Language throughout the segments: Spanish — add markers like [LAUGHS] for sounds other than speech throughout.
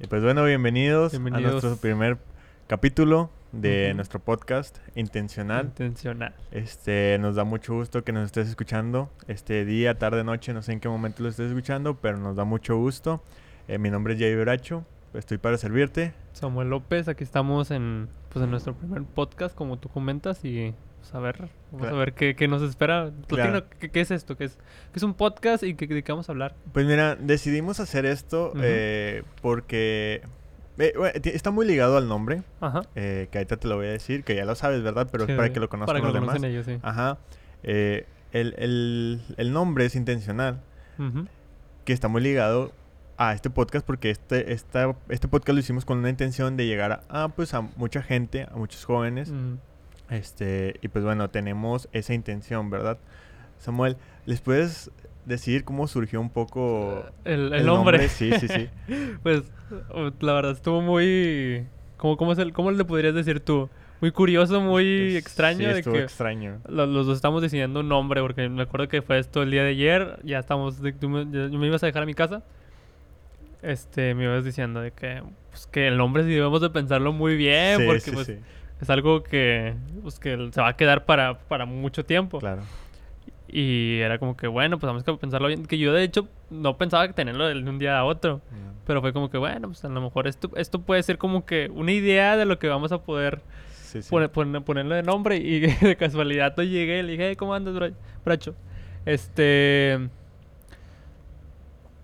Y pues bueno, bienvenidos, Bienvenidos. a nuestro primer capítulo de nuestro podcast Intencional. Intencional. Este, nos da mucho gusto que nos estés escuchando este día, tarde, noche, no sé en qué momento lo estés escuchando, pero nos da mucho gusto. Eh, mi nombre es Jay Bracho, estoy para servirte. Samuel López, aquí estamos en, pues, en nuestro primer podcast, como tú comentas, y pues, a ver, vamos Claro. a ver qué, qué nos espera. Claro. ¿qué, qué es esto? ¿Qué es, qué es un podcast y qué, vamos a hablar? Pues mira, decidimos hacer esto eh, porque eh, bueno, está muy ligado al nombre, Ajá. eh, que ahorita te lo voy a decir, que ya lo sabes, ¿verdad? Pero es para que lo conozcan Para que los lo demás. ellos, sí. Ajá. Eh, el, el- el nombre es intencional, Ujú. que está muy ligado a este podcast porque este, esta, este podcast lo hicimos con una intención de llegar a, a, pues, a mucha gente, a muchos jóvenes. Mm. Este, y pues bueno, tenemos esa intención, ¿verdad? Samuel, ¿les puedes decir cómo surgió un poco El, el nombre. Sí, sí, sí. [LAUGHS] Pues, uh, la verdad, estuvo muy... ¿Cómo, cómo, es el- cómo le podrías decir tú? Muy curioso, muy Sí, extraño de estuvo que... extraño. Lo- Los dos estamos decidiendo un nombre porque me acuerdo que fue esto el día de ayer. Ya estamos. de- tú me, ya- me ibas a dejar a mi casa. Este, me ibas diciendo de que, pues, que el nombre sí debemos de pensarlo muy bien sí, porque sí, pues, sí, es algo que, pues, que se va a quedar para, para mucho tiempo. claro. Y era como que, bueno, pues vamos a pensarlo bien. Que yo de hecho no pensaba que tenerlo de un día a otro. Pero fue como que, bueno, pues a lo mejor esto, esto puede ser como que una idea de lo que vamos a poder Sí, sí. pone- pone- ponerle de nombre y [LAUGHS] de casualidad yo llegué y le dije, "Hey, ¿cómo andas, Bra- Bracho? Este...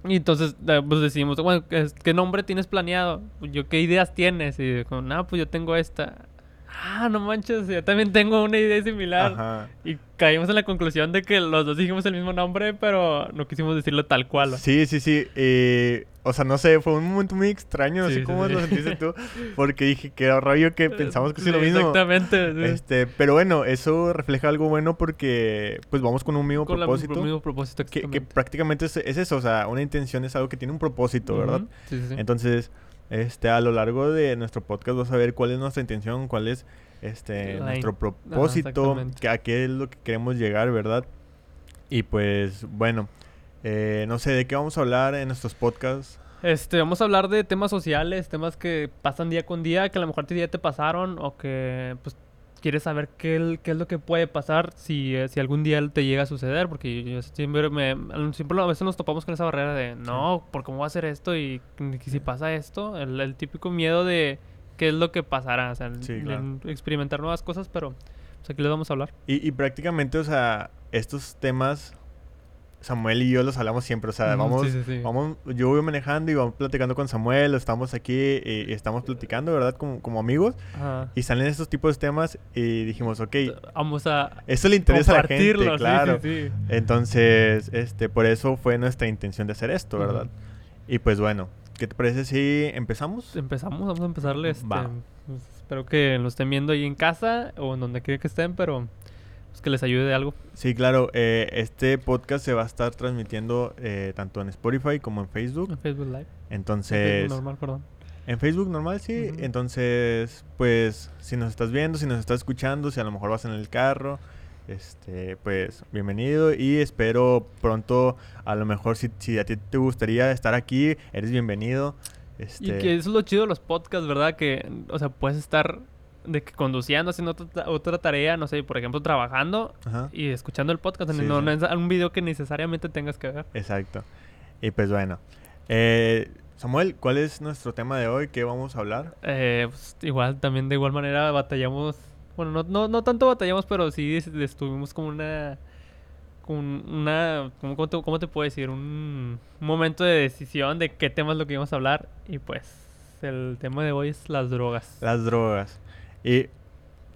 Y entonces, eh, pues decidimos, bueno, ¿qué, qué nombre tienes planeado? Yo, ¿qué ideas tienes? Y dijo, no, pues yo tengo esta. Ah, no manches, yo también tengo una idea similar. Ajá. Y caímos en la conclusión de que los dos dijimos el mismo nombre, pero no quisimos decirlo tal cual. Sí, sí, sí. eh, o sea, no sé, fue un momento muy extraño, no Sí, sé sí, cómo sí. lo sentiste tú, porque dije que era rollo que [LAUGHS] pensamos que sí, lo mismo. Exactamente. Este, pero bueno, eso refleja algo bueno porque pues vamos con un mismo Con propósito. el mismo propósito, que, que prácticamente es, es eso, o sea, una intención es algo que tiene un propósito, ¿verdad? Sí, sí. Entonces, este, a lo largo de nuestro podcast vas a ver cuál es nuestra intención, cuál es este La nuestro propósito, que a qué es lo que queremos llegar, ¿verdad? Y pues, bueno, eh, no sé de qué vamos a hablar en nuestros podcasts. Este, vamos a hablar de temas sociales, temas que pasan día con día, que a lo mejor ya te pasaron o que pues quieres saber qué, qué es lo que puede pasar si, eh, si algún día te llega a suceder, porque yo siempre me siempre a veces nos topamos con esa barrera de no, ¿por cómo va a ser esto? y que si pasa esto, el, el típico miedo de qué es lo que pasará, o sea, el- Sí, claro. experimentar nuevas cosas, pero pues, aquí les vamos a hablar. Y, y prácticamente, o sea, estos temas, Samuel y yo los hablamos siempre, o sea, vamos, sí, sí, sí. vamos, yo voy manejando y vamos platicando con Samuel, estamos aquí y, y estamos platicando, ¿verdad? Como, como amigos. Ajá. Y salen estos tipos de temas y dijimos, ok, Vamos a esto le interesa a la gente, claro. Entonces, este, por eso fue nuestra intención de hacer esto, ¿verdad? Y pues bueno, ¿qué te parece si empezamos? Empezamos, vamos a empezarle. Este, Va. pues, espero que lo estén viendo ahí en casa o en donde quiera que estén, pero pues, que les ayude de algo. Sí, claro, eh, este podcast se va a estar transmitiendo eh, tanto en Spotify como en Facebook. En Facebook Live. En Entonces, Facebook normal, perdón. en Facebook normal, sí. Entonces, pues, si nos estás viendo, si nos estás escuchando, si a lo mejor vas en el carro, este, pues, bienvenido y espero pronto, a lo mejor si, si a ti te gustaría estar aquí, eres bienvenido. Este, Y que eso es lo chido de los podcasts, ¿verdad? Que, o sea, puedes estar de que conduciendo, haciendo otra, otra tarea, no sé, por ejemplo, trabajando Ajá, y escuchando el podcast. Sí, no, sí. no es un video que necesariamente tengas que ver. exacto. Y pues bueno, eh, Samuel, ¿cuál es nuestro tema de hoy? ¿Qué vamos a hablar? Eh, pues, igual, también de igual manera batallamos. Bueno, no, no, no tanto batallamos, pero sí es- estuvimos como una. Con una. ¿cómo, cómo te, cómo te puedo decir? Un momento de decisión de qué tema es lo que íbamos a hablar. Y pues, el tema de hoy es las drogas. Las drogas. Y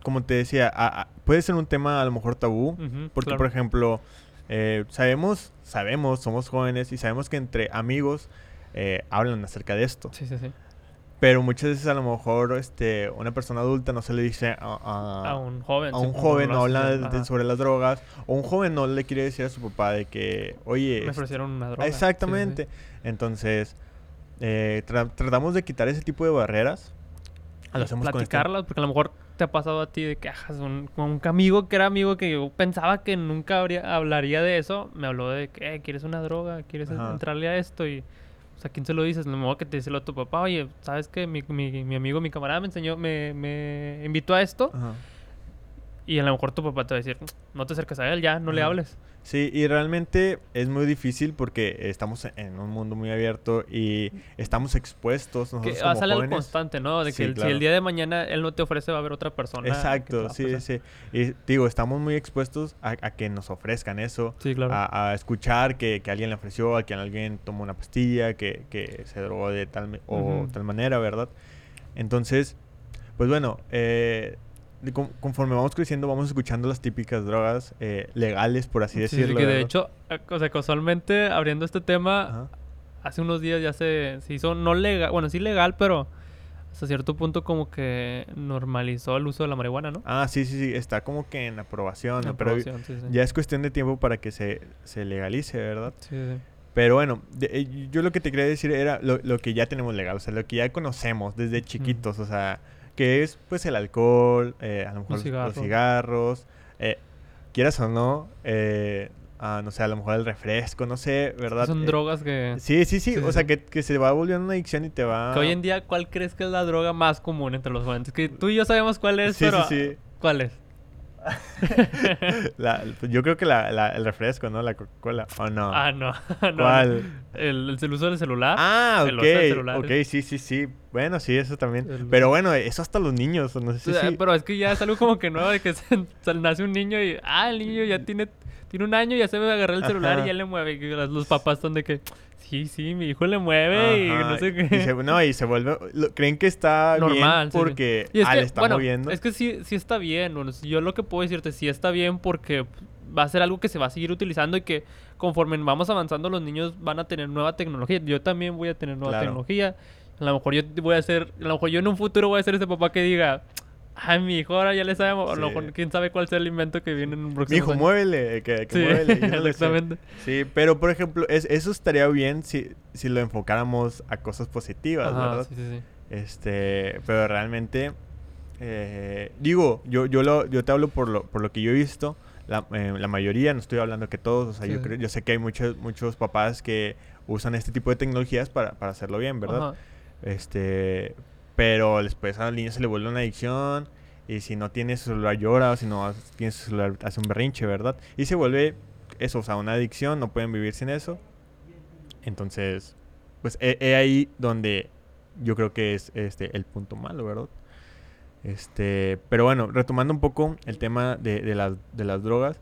como te decía, a- a- puede ser un tema a lo mejor tabú, porque claro. por ejemplo, eh, sabemos, sabemos, somos jóvenes y sabemos que entre amigos eh, hablan acerca de esto. Sí, sí, sí. Pero muchas veces a lo mejor este, una persona adulta no se le dice a, a- A un joven. a un joven, no habla de- sobre las drogas, o un joven no le quiere decir a su papá de que, oye, Me este, ofrecieron una droga. sí, sí, sí. Exactamente. Entonces, eh, tra- tratamos de quitar ese tipo de barreras. Lo hacemos este- platicarlas, porque a lo mejor te ha pasado a ti de que ajas un, un amigo que era amigo que yo pensaba que nunca habría, hablaría de eso, me habló de que "Eh, quieres una droga, quieres Ajá. entrarle a esto y O sea, ¿quién se lo dices? No modo que te dice a tu papá, oye, ¿sabes qué? Mi, mi, mi amigo, mi camarada me enseñó, me, me invitó a esto. Ajá. Y a lo mejor tu papá te va a decir, no te acerques a él, ya, no le hables. Sí, y realmente es muy difícil porque estamos en un mundo muy abierto y estamos expuestos Que nosotros ah, como sale al jóvenes. constante, ¿no? De que Sí, el- si claro. el día de mañana él no te ofrece, va a haber otra persona. que Exacto, sí, sí. Y digo, estamos muy expuestos a, a que nos ofrezcan eso, Sí, claro. a, a escuchar que, que alguien le ofreció, a que alguien tomó una pastilla, que, que se drogó de tal o Ujú. tal manera, ¿verdad? Entonces, pues bueno, eh, conforme vamos creciendo, vamos escuchando las típicas drogas eh, legales, por así Sí, sí, decirlo. que de ¿verdad? hecho, eh, o sea, casualmente abriendo este tema, Ajá. hace unos días ya se, se hizo no legal, bueno, sí legal, pero hasta cierto punto como que normalizó el uso de la marihuana, ¿no? Ah, sí, sí, sí, está como que en aprobación, ¿no? pero aprobación, sí, sí. ya es cuestión de tiempo para que se, se legalice, ¿verdad? Sí, sí. Pero bueno, de- eh, yo lo que te quería decir era lo, lo que ya tenemos legal, o sea, lo que ya conocemos desde chiquitos, o sea, que es pues el alcohol, eh, a lo mejor los, los cigarro. cigarros, eh, quieras o no, eh, ah, no sé, a lo mejor el refresco, no sé, ¿verdad? Son Eh, drogas que... Sí, sí, sí, Sí, o sea, que, que se va volviendo una adicción y te va... Que hoy en día, ¿cuál crees que es la droga más común entre los jóvenes? Que tú y yo sabemos cuál es, Sí, pero... sí, sí. ¿Cuál es? [LAUGHS] La- yo creo que la, la- el refresco, ¿no? La Coca-Cola, ¿o no? Ah, no. [LAUGHS] ¿Cuál? El, el uso del celular. Ah, el uso de ok, celulares. ok, sí, sí, sí. Bueno, sí, eso también. El- Pero bueno, eso hasta los niños, no sé si... O sea, sí. Pero es que ya es algo como que nuevo de que [LAUGHS] se, se nace un niño y... Ah, el niño ya tiene... Tiene un año, ya se ve agarrar el celular Ajá. y ya le mueve. Y los, papás están de que... Sí, sí, mi hijo le mueve y no sé qué. y se- no, y se vuelve... lo- creen que está Normal, bien sí, sí. porque... Y es ah, que, le está bueno, moviendo. Es que sí, sí está bien. bueno, yo lo que puedo decirte, sí está bien porque va a ser algo que se va a seguir utilizando y que conforme vamos avanzando los niños van a tener nueva tecnología. Yo también voy a tener nueva Claro. tecnología. A lo mejor yo voy a ser, a lo mejor yo en un futuro voy a ser ese papá que diga, ay, mi hijo ahora ya le sabe, mo-". a lo Sí. mejor quién sabe cuál sea el invento que viene en un Mi próximo hijo, muévele, que, que Sí, muévele. no [LAUGHS] lo exactamente. Sí, pero por ejemplo, es- eso estaría bien si, si lo enfocáramos a cosas positivas, Ajá, ¿verdad? sí, sí, sí. Este, pero realmente, eh, digo, yo, yo, lo, yo te hablo por lo, por lo que yo he visto, la, eh, la mayoría, no estoy hablando que todos, o sea, Sí, yo, creo, yo sé que hay muchos, muchos papás que usan este tipo de tecnologías para, para hacerlo bien, ¿verdad? Ajá. Este, pero después al niño se le vuelve una adicción y si no tiene su celular llora o si no tiene su celular hace un berrinche, ¿verdad? Y se vuelve eso, o sea, una adicción, no pueden vivir sin eso. Entonces, pues he ahí donde yo creo que es este el punto malo, ¿verdad? Este, pero bueno, retomando un poco el tema de, de las, de las drogas,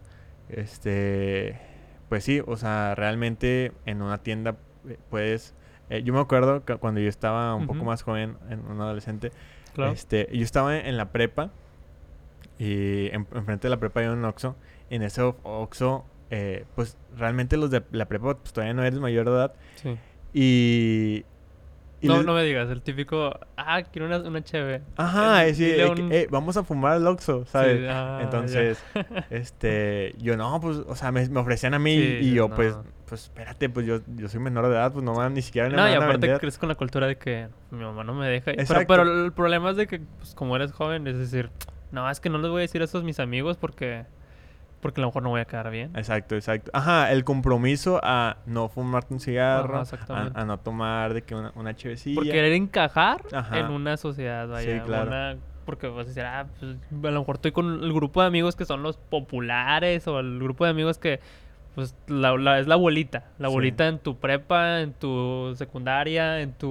este, pues sí, o sea, realmente en una tienda eh, puedes, eh, yo me acuerdo que cuando yo estaba un poco más joven, en un adolescente, Claro. este, yo estaba en la prepa y en, enfrente de la prepa había un Oxxo. Y en ese Oxxo, eh, pues realmente los de la prepa pues, todavía no eres mayor de edad. Sí. Y... y No, les- no me digas, el típico, ah, quiero una, una cheve. Ajá, Eh, es decir, dile eh, un- eh, vamos a fumar al Oxxo, ¿sabes? Sí, ah. Entonces, [LAUGHS] este, yo no, pues, o sea, me, me ofrecían a mí Sí, y yo, no. pues, pues, espérate, pues yo, yo soy menor de edad, pues no me van ni siquiera me No, y van a aparte crees con la cultura de que mi mamá no me deja. y- Pero, pero el problema es de que, pues, como eres joven, es decir, no, es que no les voy a decir eso a mis amigos porque, porque a lo mejor no voy a quedar bien. Exacto, exacto. Ajá, el compromiso a no fumarte un cigarro, Ajá, a, no tomar de que una, una chevecilla. Por querer encajar Ajá. en una sociedad, vaya. claro. una- porque vas a decir, ah, pues, a lo mejor estoy con el grupo de amigos que son los populares o el grupo de amigos que, pues, la, la- es la bolita. La Sí. bolita en tu prepa, en tu secundaria, en tu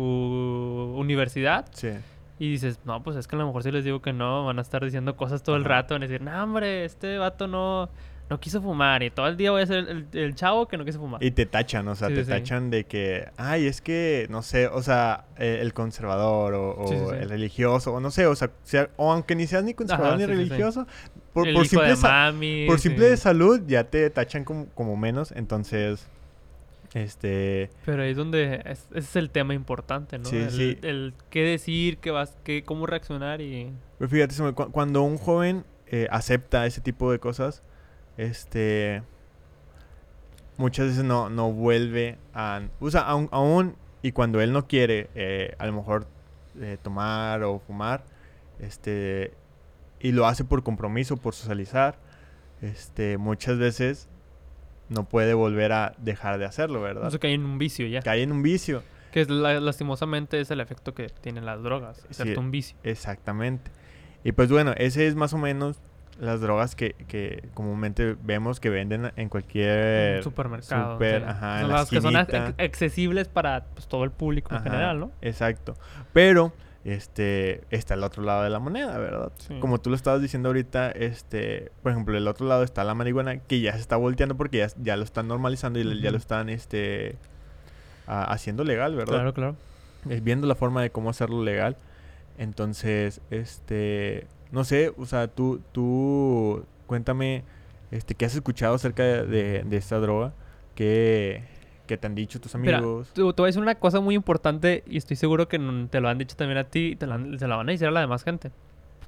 universidad. Sí. Y dices, no, pues es que a lo mejor si les digo que no, van a estar diciendo cosas todo el rato. Van a decir, no, hombre, este vato no, no quiso fumar. Y todo el día voy a ser el, el chavo que no quiso fumar. Y te tachan, o sea, Sí, te sí, sí. tachan de que, ay, es que, no sé, o sea, eh, el conservador o, o el religioso, o no sé, o sea, sea- o aunque ni seas ni conservador Ajá, ni religioso, por, el por hijo simple, de mami. por simple de salud ya te tachan como, como menos, entonces, este, Pero ahí es donde es- ese es el tema importante, ¿no? Sí, el, sí. el qué decir, qué vas, qué, cómo reaccionar y... Pues fíjate, cuando un joven eh, acepta ese tipo de cosas, este, muchas veces no, no vuelve a, o sea, aún, aún y cuando él no quiere, eh, a lo mejor eh, tomar o fumar, este, y lo hace por compromiso, por socializar, este, muchas veces no puede volver a dejar de hacerlo, ¿verdad? Sé, cae en un vicio ya. Cae en un vicio. Que es la- lastimosamente es el efecto que tienen las drogas, Sí. hacerte un vicio. Exactamente. Y pues bueno, ese es más o menos las drogas que, que comúnmente vemos que venden en cualquier supermercado. super, sí. ajá, en la las que son accesibles para pues, todo el público en general, ¿no? Exacto. Pero este está el otro lado de la moneda, ¿verdad? Sí. Como tú lo estabas diciendo ahorita, este, por ejemplo, el otro lado está la marihuana que ya se está volteando porque ya, ya lo están normalizando y ya lo están este a- haciendo legal, ¿verdad? Claro, claro. es viendo la forma de cómo hacerlo legal. Entonces, este, no sé, o sea, tú, tú, cuéntame, este, ¿qué has escuchado acerca de, de- de esta droga? ¿Qué, qué te han dicho tus Mira, amigos? Te, voy a decir una cosa muy importante y estoy seguro que te lo han dicho también a ti y te, se la van a decir a la demás gente.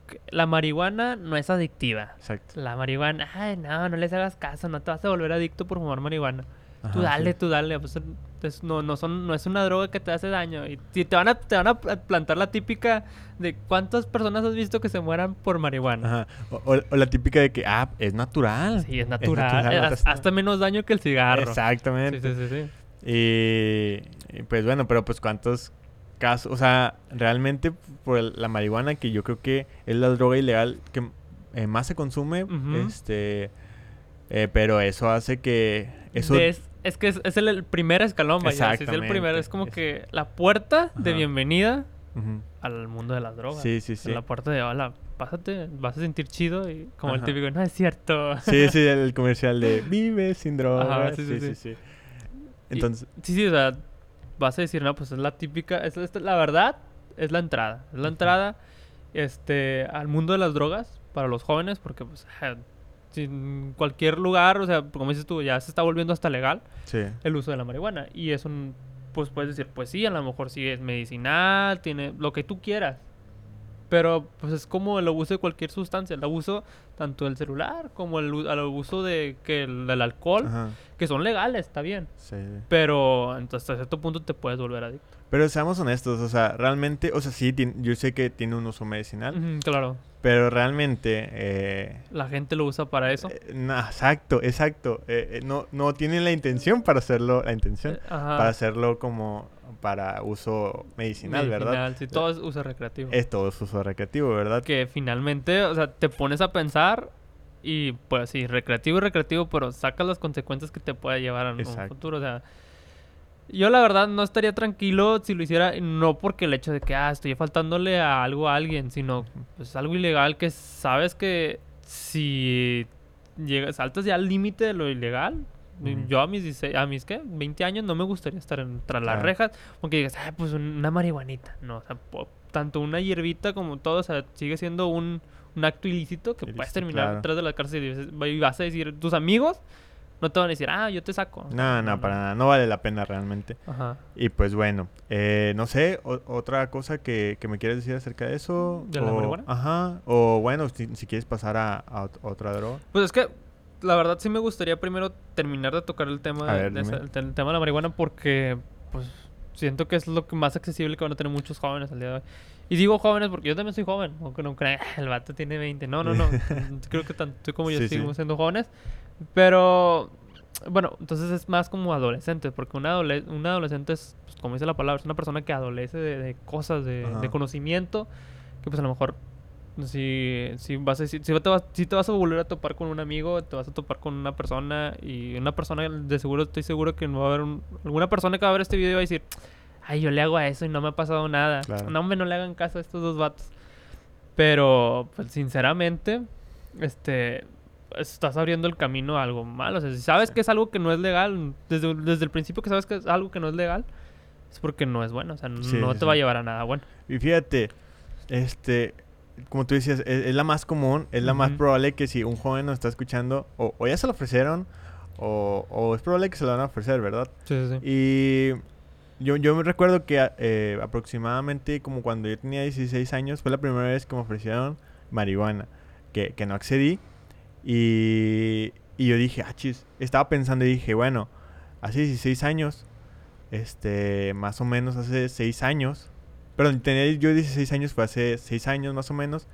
Que La marihuana no es adictiva. Exacto. La marihuana, ay, no, no les hagas caso, no te vas a volver adicto por fumar marihuana. Tú Ajá, dale, sí. tú dale. pues, es- no, no, son, no es una droga que te hace daño. Y te van, a, te van a pl- plantar la típica de cuántas personas has visto que se mueran por marihuana. Ajá. O, o- o la típica de que, ah, es natural. Sí, es natural. natural, eh, hace- hasta menos daño que el cigarro. Exactamente. Sí, sí, sí, sí. Y, y, pues bueno, pero pues cuántos casos, o sea, realmente por el- la marihuana que yo creo que es la droga ilegal que eh, más se consume, este, eh, pero eso hace que eso, Es, es que es, es el, el primer escalón, vaya. Es el primero. Es como Es- que la puerta de bienvenida al mundo de las drogas. sí, sí, sí, La puerta de, hola, pásate, vas a sentir chido. Y como el típico, no es cierto. sí, sí, el comercial de vive sin droga, sí, sí, sí, sí. Entonces, Sí, sí, o sea, vas a decir, no, pues es la típica, es, es- la verdad, es la entrada. Es la entrada este, al mundo de las drogas para los jóvenes, porque pues en cualquier lugar, o sea, como dices tú, ya se está volviendo hasta legal sí, el uso de la marihuana. Y es un, pues puedes decir, pues sí, a lo mejor sí es medicinal, tiene lo que tú quieras. Pero pues es como el abuso de cualquier sustancia, el abuso tanto del celular como el, el abuso de que el, del alcohol, ajá, que son legales, está bien. sí. Pero entonces, hasta cierto punto te puedes volver adicto. Pero seamos honestos, o sea, realmente, o sea, sí, yo sé que tiene un uso medicinal, claro, pero realmente, eh, la gente lo usa para eso. Eh, no, exacto, exacto. Eh, no, no tienen la intención para hacerlo, la intención Ajá. para hacerlo como para uso medicinal, ¿verdad? Medicinal, Sí, todo es uso recreativo. Es todo es uso recreativo, ¿verdad? que finalmente, o sea, te pones a pensar y pues sí, recreativo y recreativo, pero sacas las consecuencias que te puede llevar a un Exacto. futuro, o sea, yo la verdad no estaría tranquilo si lo hiciera, no porque el hecho de que, ah, estoy faltándole a algo a alguien, sino pues algo ilegal que sabes que si llegas, saltas ya al límite de lo ilegal, Yo a mis, 16 a mis, ¿qué? 20 años no me gustaría estar en, tras las rejas, aunque digas, ah, pues una marihuanita, no, o sea, po- tanto una hierbita como todo, o sea, sigue siendo un, un acto ilícito que puedes terminar claro. detrás de la cárcel y vas a decir, tus amigos no te van a decir, ah, yo te saco. No, no, para nada, no vale la pena realmente. Ajá. Y pues bueno, eh, no sé, o- otra cosa que, que me quieres decir acerca de eso. ¿De la o- marihuana? Ajá, o bueno, si, si quieres pasar a, a ot- otra droga. Pues es que la verdad sí me gustaría primero terminar de tocar el tema, de, ver, de esa- dime. el, te- el tema de la marihuana porque pues siento que es lo que más accesible que van a tener muchos jóvenes al día de hoy. Y digo jóvenes porque yo también soy joven, aunque no crean, "Ah, [LAUGHS] el vato tiene 20. No, no, no. [LAUGHS] Creo que tanto tú como yo Sí, siendo jóvenes. Pero bueno, entonces es más como adolescente, porque un, adole- un adolescente es, pues, como dice la palabra, es una persona que adolece de, de cosas, de, de conocimiento, que pues a lo mejor si, si vas a decir, si te vas, si te vas a volver a topar con un amigo, te vas a topar con una persona y una persona de seguro, estoy seguro que no va a haber un- alguna persona que va a ver este video y va a decir, ay, yo le hago a eso y no me ha pasado nada. Claro. No, hombre, no le hagan caso a estos dos vatos. Pero, pues, sinceramente, este, estás abriendo el camino a algo malo. O sea, si sabes Sí. que es algo que no es legal, desde, desde el principio que sabes que es algo que no es legal, es porque no es bueno. O sea, Sí, no sí, te va a llevar a nada bueno. Y fíjate, este, como tú decías, es, es la más común, es la más Ujú. probable que si un joven nos está escuchando, o, o ya se lo ofrecieron, o, o es probable que se lo van a ofrecer, ¿verdad? Sí, sí, sí. Y yo, yo me recuerdo que eh, aproximadamente como cuando yo tenía 16 años, fue la primera vez que me ofrecieron marihuana, que, que no accedí. Y, y yo dije, ah, chis, estaba pensando y dije, bueno, hace 16 años, este, más o menos hace 6 años, perdón, tenía yo 16 años, fue hace 6 años más o menos,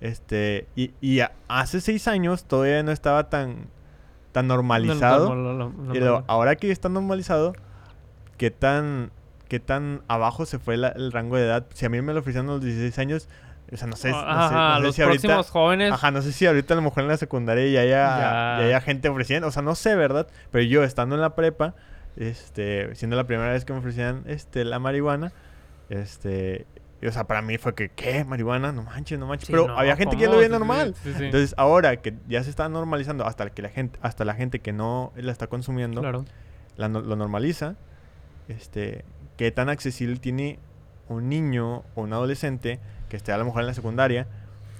este, y, y a- hace 6 años todavía no estaba tan, tan No, no, normalizado. no, no, no, no, Y no, luego, no. ahora que está normalizado, ¿qué tan, qué tan abajo se fue la- el rango de edad. Si a mí me lo ofrecieron a los 16 años, o sea, no sé, no sé- Ajá, no sé los si ahorita- próximos jóvenes. Ajá, no sé si ahorita a lo mejor en la secundaria ya haya, Ya. ya haya gente ofreciendo, o sea, no sé, ¿verdad? Pero yo estando en la prepa, este, siendo la primera vez que me ofrecían este, la marihuana, este, o sea, para mí fue que, ¿qué? ¿Marihuana? No manches, no manches. Sí, Pero no, había gente que ya ¿cómo? lo veía normal. sí, sí. Entonces, ahora que ya se está normalizando, hasta que la gente, hasta la gente que no la está consumiendo, Claro. la no- lo normaliza, este, qué tan accesible tiene un niño o un adolescente que esté a lo mejor en la secundaria,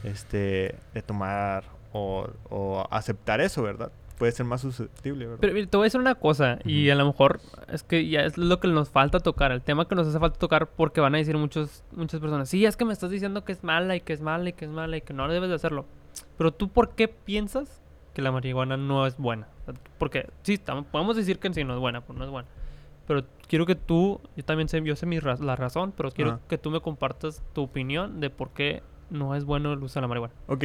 este, de tomar o, o aceptar eso, ¿verdad? Puede ser más susceptible, ¿verdad? Pero mira, te voy a decir una cosa, y Ujú. a lo mejor es que ya es lo que nos falta tocar, el tema que nos hace falta tocar, porque van a decir muchos, muchas personas, sí, es que me estás diciendo que es mala y que es mala y que es mala y que no debes de hacerlo. Pero tú, ¿por qué piensas que la marihuana no es buena? Porque sí, podemos decir que en sí no es buena, pues no es buena. Pero quiero que tú, yo también sé, yo sé mi raz- la razón, pero quiero Ajá. que tú me compartas tu opinión de por qué no es bueno el uso de la marihuana. Ok,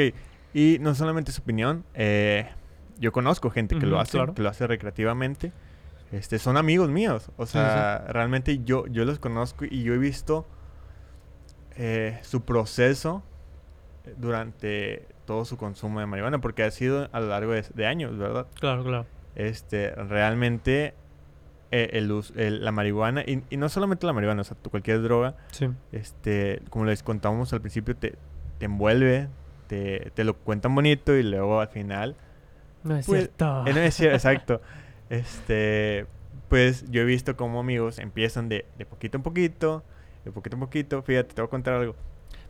y no solamente su opinión, eh, yo conozco gente que lo hace, claro. que lo hace recreativamente. Este, son amigos míos. O sí. sea, realmente yo, yo los conozco y yo he visto eh, su proceso durante todo su consumo de marihuana, porque ha sido a lo largo de, de años, ¿verdad? Claro, claro. Este, realmente eh, el, la marihuana, y, y no solamente la marihuana, o sea, cualquier droga, Sí. este, como les contábamos al principio, te, te envuelve, te, te lo cuentan bonito y luego al final No es Pues, cierto. eh, no es cierto, [LAUGHS] exacto. Este, pues yo he visto cómo amigos empiezan de, de poquito en poquito, de poquito en poquito. Fíjate, te voy a contar algo.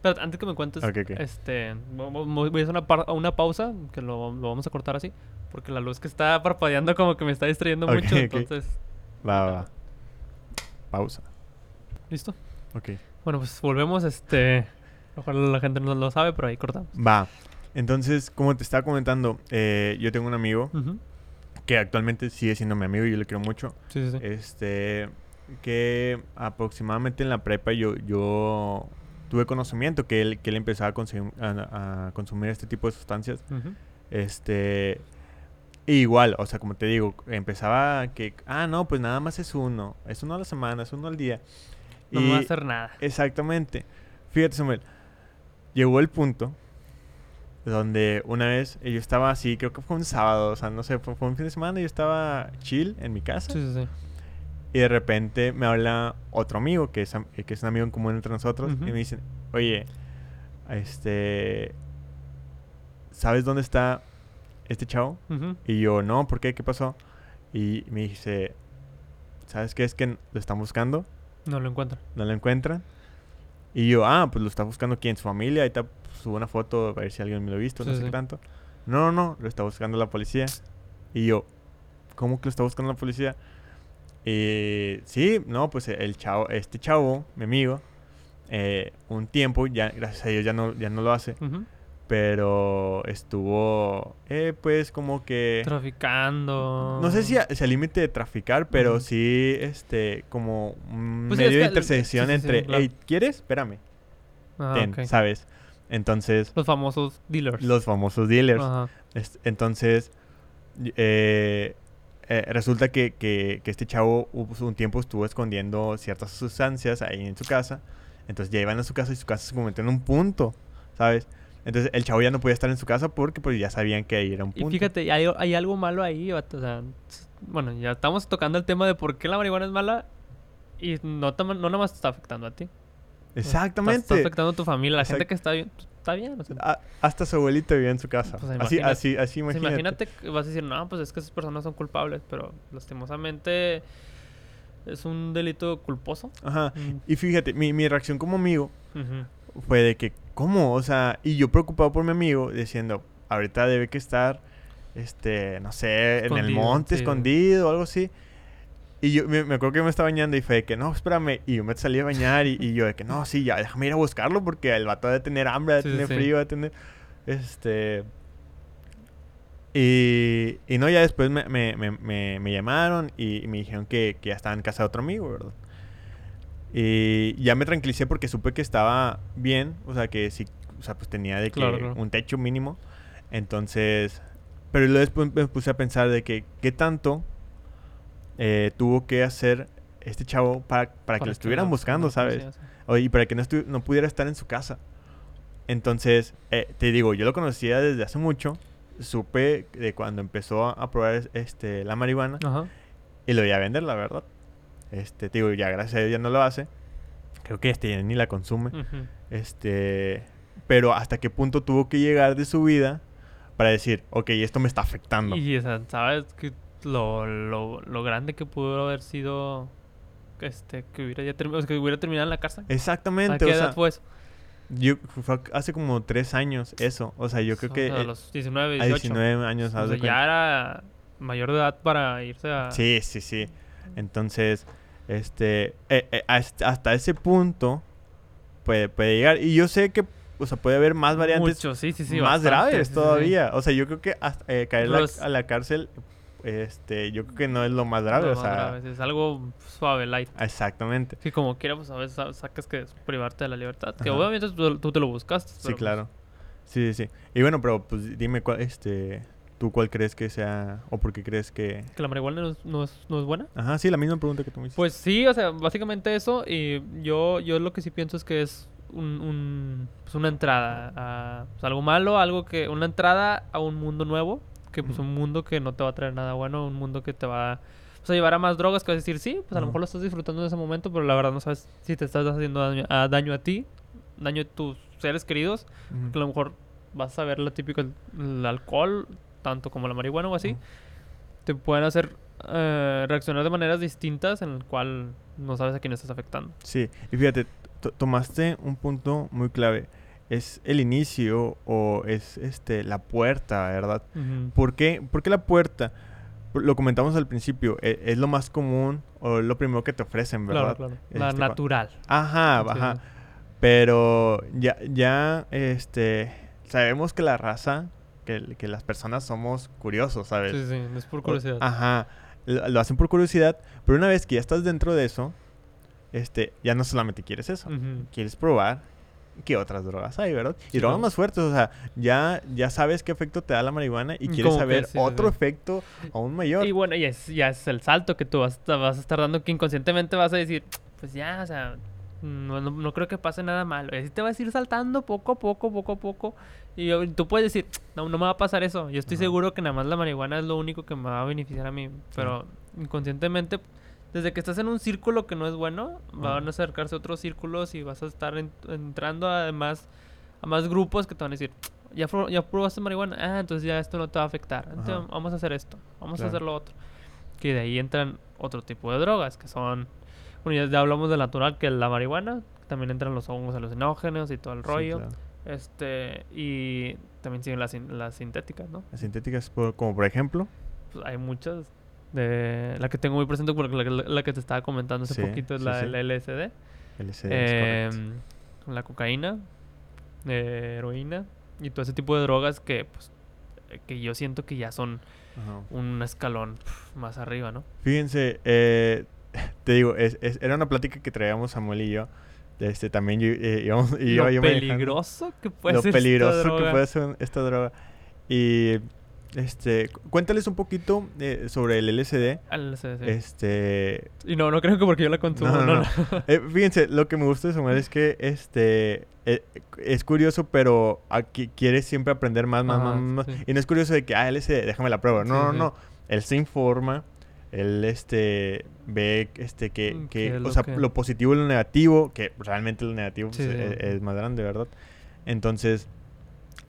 Pero antes que me cuentes, este, vo- vo- voy a hacer una, par- una pausa, que lo, lo vamos a cortar así, porque la luz que está parpadeando como que me está distrayendo mucho, entonces, Va, va, va. Pausa. ¿listo? Ok. Bueno, pues volvemos, este, ojalá la gente no lo sabe, pero ahí cortamos. Va. Entonces, como te estaba comentando, eh, yo tengo un amigo que actualmente sigue siendo mi amigo y yo le quiero mucho. Sí, sí, sí. Este, que aproximadamente en la prepa yo, yo tuve conocimiento que él, que él empezaba a consumir, a- a consumir este tipo de sustancias. Este. e igual, o sea, como te digo, empezaba que, ah, no, pues nada más es uno, es uno a la semana, es uno al día. No me va a hacer nada. Exactamente. Fíjate, Samuel, llegó el punto donde una vez eh, yo estaba así, creo que fue un sábado, o sea, no sé, fue, fue un fin de semana, yo estaba chill en mi casa Sí, sí, sí. y de repente me habla otro amigo que es, am- que es un amigo en común entre nosotros y me dicen, oye, este, ¿sabes dónde está este chavo? Y yo, no, ¿por qué? ¿Qué pasó? Y me dice, ¿sabes qué? Es que lo están buscando, No lo encuentro. no lo encuentran. Y yo, ah, pues lo está buscando quién, su familia. Ahorita subo una foto a ver si alguien me lo ha visto, no Sí, sé sí. qué tanto. No, no, no, lo está buscando la policía. Y yo, ¿cómo que lo está buscando la policía? Y sí, no, pues el chavo, este chavo, mi amigo, eh, un tiempo, ya, gracias a Dios ya no, ya no lo hace, Ujú. pero estuvo, eh, pues como que... Traficando. No sé si si al límite de traficar, pero Ujú. sí, este, como un Pues sí, medio es de intersección sí, sí, sí, entre, claro. hey, ¿quieres? Espérame, Ah, ten", ok. ¿sabes? Entonces, Los famosos dealers. los famosos dealers. Ajá. Entonces, y- eh, eh, resulta que, que- que este chavo un tiempo estuvo escondiendo ciertas sustancias ahí en su casa. Entonces ya iban a su casa y su casa se convirtió en un punto, ¿sabes? Entonces el chavo ya no podía estar en su casa porque pues ya sabían que ahí era un Y punto. fíjate, hay, hay algo malo ahí, o sea, bueno, ya estamos tocando el tema de por qué la marihuana es mala y no, no nada más te está afectando a ti. Exactamente. Está, está afectando a tu familia, la gente que está bien, pues, está bien. O sea, A- hasta su abuelito vivía en su casa. Pues, así, imagínate. así, así, o sea, imagínate. imagínate que vas a decir, no, pues es que esas personas son culpables, pero lastimosamente es un delito culposo. Ajá. Mm, Y fíjate, mi, mi reacción como amigo fue de que, ¿cómo? O sea, y yo preocupado por mi amigo, diciendo, ahorita debe que estar, este, no sé, en el monte, sí. escondido o algo así. Y yo me, me acuerdo que me estaba bañando y fue de que, no, espérame. Y yo me salí a bañar y, y yo de que, no, sí, ya, déjame ir a buscarlo porque el vato debe tener hambre, debe Sí, tener sí. frío, debe tener, este... Y, y no, ya después me, me, me, me, me llamaron y, y me dijeron que, que ya estaba en casa de otro amigo, ¿verdad? Y ya me tranquilicé porque supe que estaba bien, o sea, que sí, o sea, pues tenía de que Claro, claro. un techo mínimo. Entonces, pero luego después me puse a pensar de que qué tanto eh, tuvo que hacer este chavo para, para, que lo estuvieran buscando, ¿sabes? O, y para que no, no pudiera estar en su casa. Entonces, eh, te digo, yo lo conocía desde hace mucho. Supe de cuando empezó a, probar este, la marihuana. Y lo iba a vender, la verdad. Este, te digo, ya gracias a Dios ya no lo hace. Creo que este ni la consume. Este, pero hasta qué punto tuvo que llegar de su vida para decir, ok, esto me está afectando. Y, ¿sabes? Que lo, lo, lo grande que pudo haber sido este, que hubiera ya que hubiera terminado en la cárcel. Exactamente. ¿A qué edad fue eso? Yo, fue hace como tres años eso. O sea, yo creo que... A los 19, 18. A 19 años. O sea, ya era mayor de edad para irse a... Sí, sí, sí. Entonces, este... Eh, eh, hasta ese punto puede, puede llegar. Y yo sé que o sea, puede haber más variantes Mucho, sí, sí, sí, más graves todavía. O sea, yo creo que eh, caer a la cárcel, este, yo creo que no es lo más grave. o sea, es algo suave, light. Exactamente. Sí, como quiera, pues a veces sacas que es privarte de la libertad. Que obviamente tú, te lo buscaste. Sí, claro. Sí, sí, sí. Y bueno, pero pues dime cuál, este, ¿Tú cuál crees que sea o por qué crees que... ¿Que la marihuana no es, no es, buena? Ajá, sí, la misma pregunta que tú me hiciste. Pues sí, o sea, básicamente eso. Y yo, yo lo que sí pienso es que es un, pues una entrada a pues algo malo, algo que una entrada a un mundo nuevo, que pues un mundo que no te va a traer nada bueno, un mundo que te va pues, a llevar a más drogas, que vas a decir, sí, pues a lo mejor lo estás disfrutando en ese momento, pero la verdad no sabes si te estás haciendo daño a, daño a ti, daño a tus seres queridos, que a lo mejor vas a ver lo típico, el, alcohol, tanto como la marihuana o así, te pueden hacer eh, reaccionar de maneras distintas en el cual no sabes a quién estás afectando. Sí, y fíjate, tomaste un punto muy clave. Es el inicio o es este la puerta, ¿verdad? ¿Por, qué? ¿Por, qué, la puerta? Lo comentamos al principio, e, es, lo más común o lo primero que te ofrecen, ¿verdad? Claro, claro. la este, natural. Ajá, ajá. Pero ya, ya, este, sabemos que la raza, que, que, las personas somos curiosos, ¿sabes? Sí, sí, es por curiosidad. Ajá, lo hacen por curiosidad, pero una vez que ya estás dentro de eso, este, ya no solamente quieres eso, quieres probar qué otras drogas hay, ¿verdad? Y drogas más fuertes, o sea, ya, ya sabes qué efecto te da la marihuana y quieres saber otro efecto aún mayor. Y bueno, ya es, ya es el salto que tú vas, vas, a estar dando que inconscientemente vas a decir, pues ya, o sea, no, creo que pase nada malo. Y así te vas a ir saltando poco a poco, poco a poco. Y tú puedes decir, no, no me va a pasar eso. Yo estoy seguro que nada más la marihuana es lo único que me va a beneficiar a mí. Pero inconscientemente desde que estás en un círculo que no es bueno, van a acercarse otros círculos y vas a estar entrando además a más grupos que te van a decir, ya, ya probaste marihuana, ah, entonces ya esto no te va a afectar, entonces vamos a hacer esto, vamos a hacer lo otro. Que de ahí entran otro tipo de drogas, que son, bueno, ya, hablamos del natural, que es la marihuana, también entran los hongos alucinógenos y todo el rollo. Este, y también siguen las, las sintéticas, ¿no? Las sintéticas, como por ejemplo. Pues hay muchas de la que tengo muy presente porque la, que te estaba comentando hace poquito es la, LSD. LSD eh, la cocaína, eh, heroína y todo ese tipo de drogas que pues que yo siento que ya son un escalón más arriba, ¿no? Fíjense, eh, [LAUGHS] te digo, es, era una plática que traíamos Samuel y yo. Este, también yo, eh, íbamos, y lo peligroso que puede lo ser peligroso esta droga. que puede ser esta droga. Y este, cuéntales un poquito eh, sobre el LSD. LSD, sí. Este. Y no, no creo que porque yo la consumo. No, no, [LAUGHS] eh, fíjense, lo que me gusta de Samuel es que este eh, es curioso, pero aquí quiere siempre aprender más, más, más, más. Y no es curioso de que, ah, LSD, déjame la prueba. No, no, no. Él se informa. Él este ve este que, mm, que o sea, lo positivo y lo negativo, que realmente lo negativo pues, es más grande, ¿verdad? Entonces,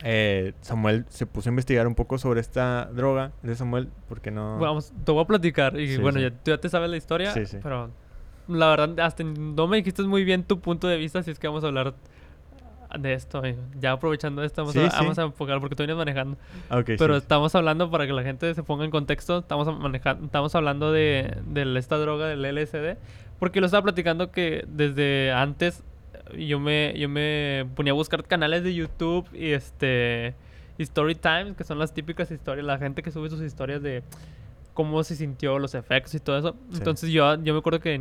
eh, Samuel se puso a investigar un poco sobre esta droga de Samuel, porque no... Vamos, te voy a platicar. Y bueno, Ya, tú ya te sabes la historia, pero la verdad, hasta no me dijiste muy bien tu punto de vista si es que vamos a hablar de esto. Ya aprovechando esto, vamos, a, vamos a enfocar porque tú vienes manejando. pero estamos hablando para que la gente se ponga en contexto. Estamos, manejando, estamos hablando de, de esta droga del LSD. Porque lo estaba platicando que desde antes yo me, yo me ponía a buscar canales de YouTube y este Story Times, que son las típicas historias, la gente que sube sus historias de cómo se sintió, los efectos y todo eso. Entonces yo, yo me acuerdo que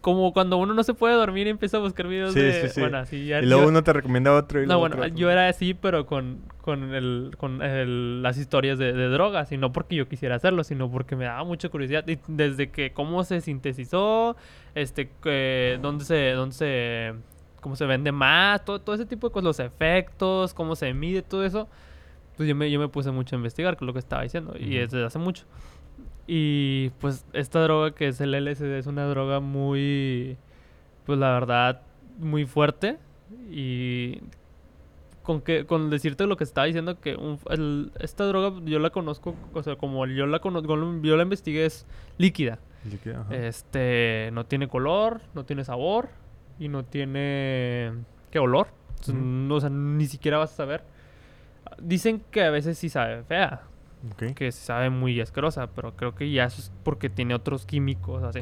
como cuando uno no se puede dormir y empieza a buscar videos Sí, de... sí, sí. Bueno, así ya... Y luego yo- uno te recomienda otro y No, bueno, otro, yo era así, pero con, con, el, con el- las historias de, de drogas. Y no porque yo quisiera hacerlo, sino porque me daba mucha curiosidad. Y desde que cómo se sintetizó, este, que, dónde se... Dónde se cómo se vende más, todo, todo ese tipo de cosas, los efectos, cómo se mide, todo eso. Pues yo me, yo me puse mucho a investigar, es lo que estaba diciendo, y desde hace mucho. Y pues esta droga que es el LSD es una droga muy, pues la verdad, muy fuerte. Y con que con decirte lo que estaba diciendo que un- el- esta droga yo la conozco, o sea, como yo la conozco, yo la investigué es líquida. Este, no tiene color, no tiene sabor y no tiene qué olor. No, o sea, ni siquiera vas a saber. Dicen que a veces sí sabe fea, Ok. que sabe muy asquerosa, pero creo que ya eso es porque tiene otros químicos así.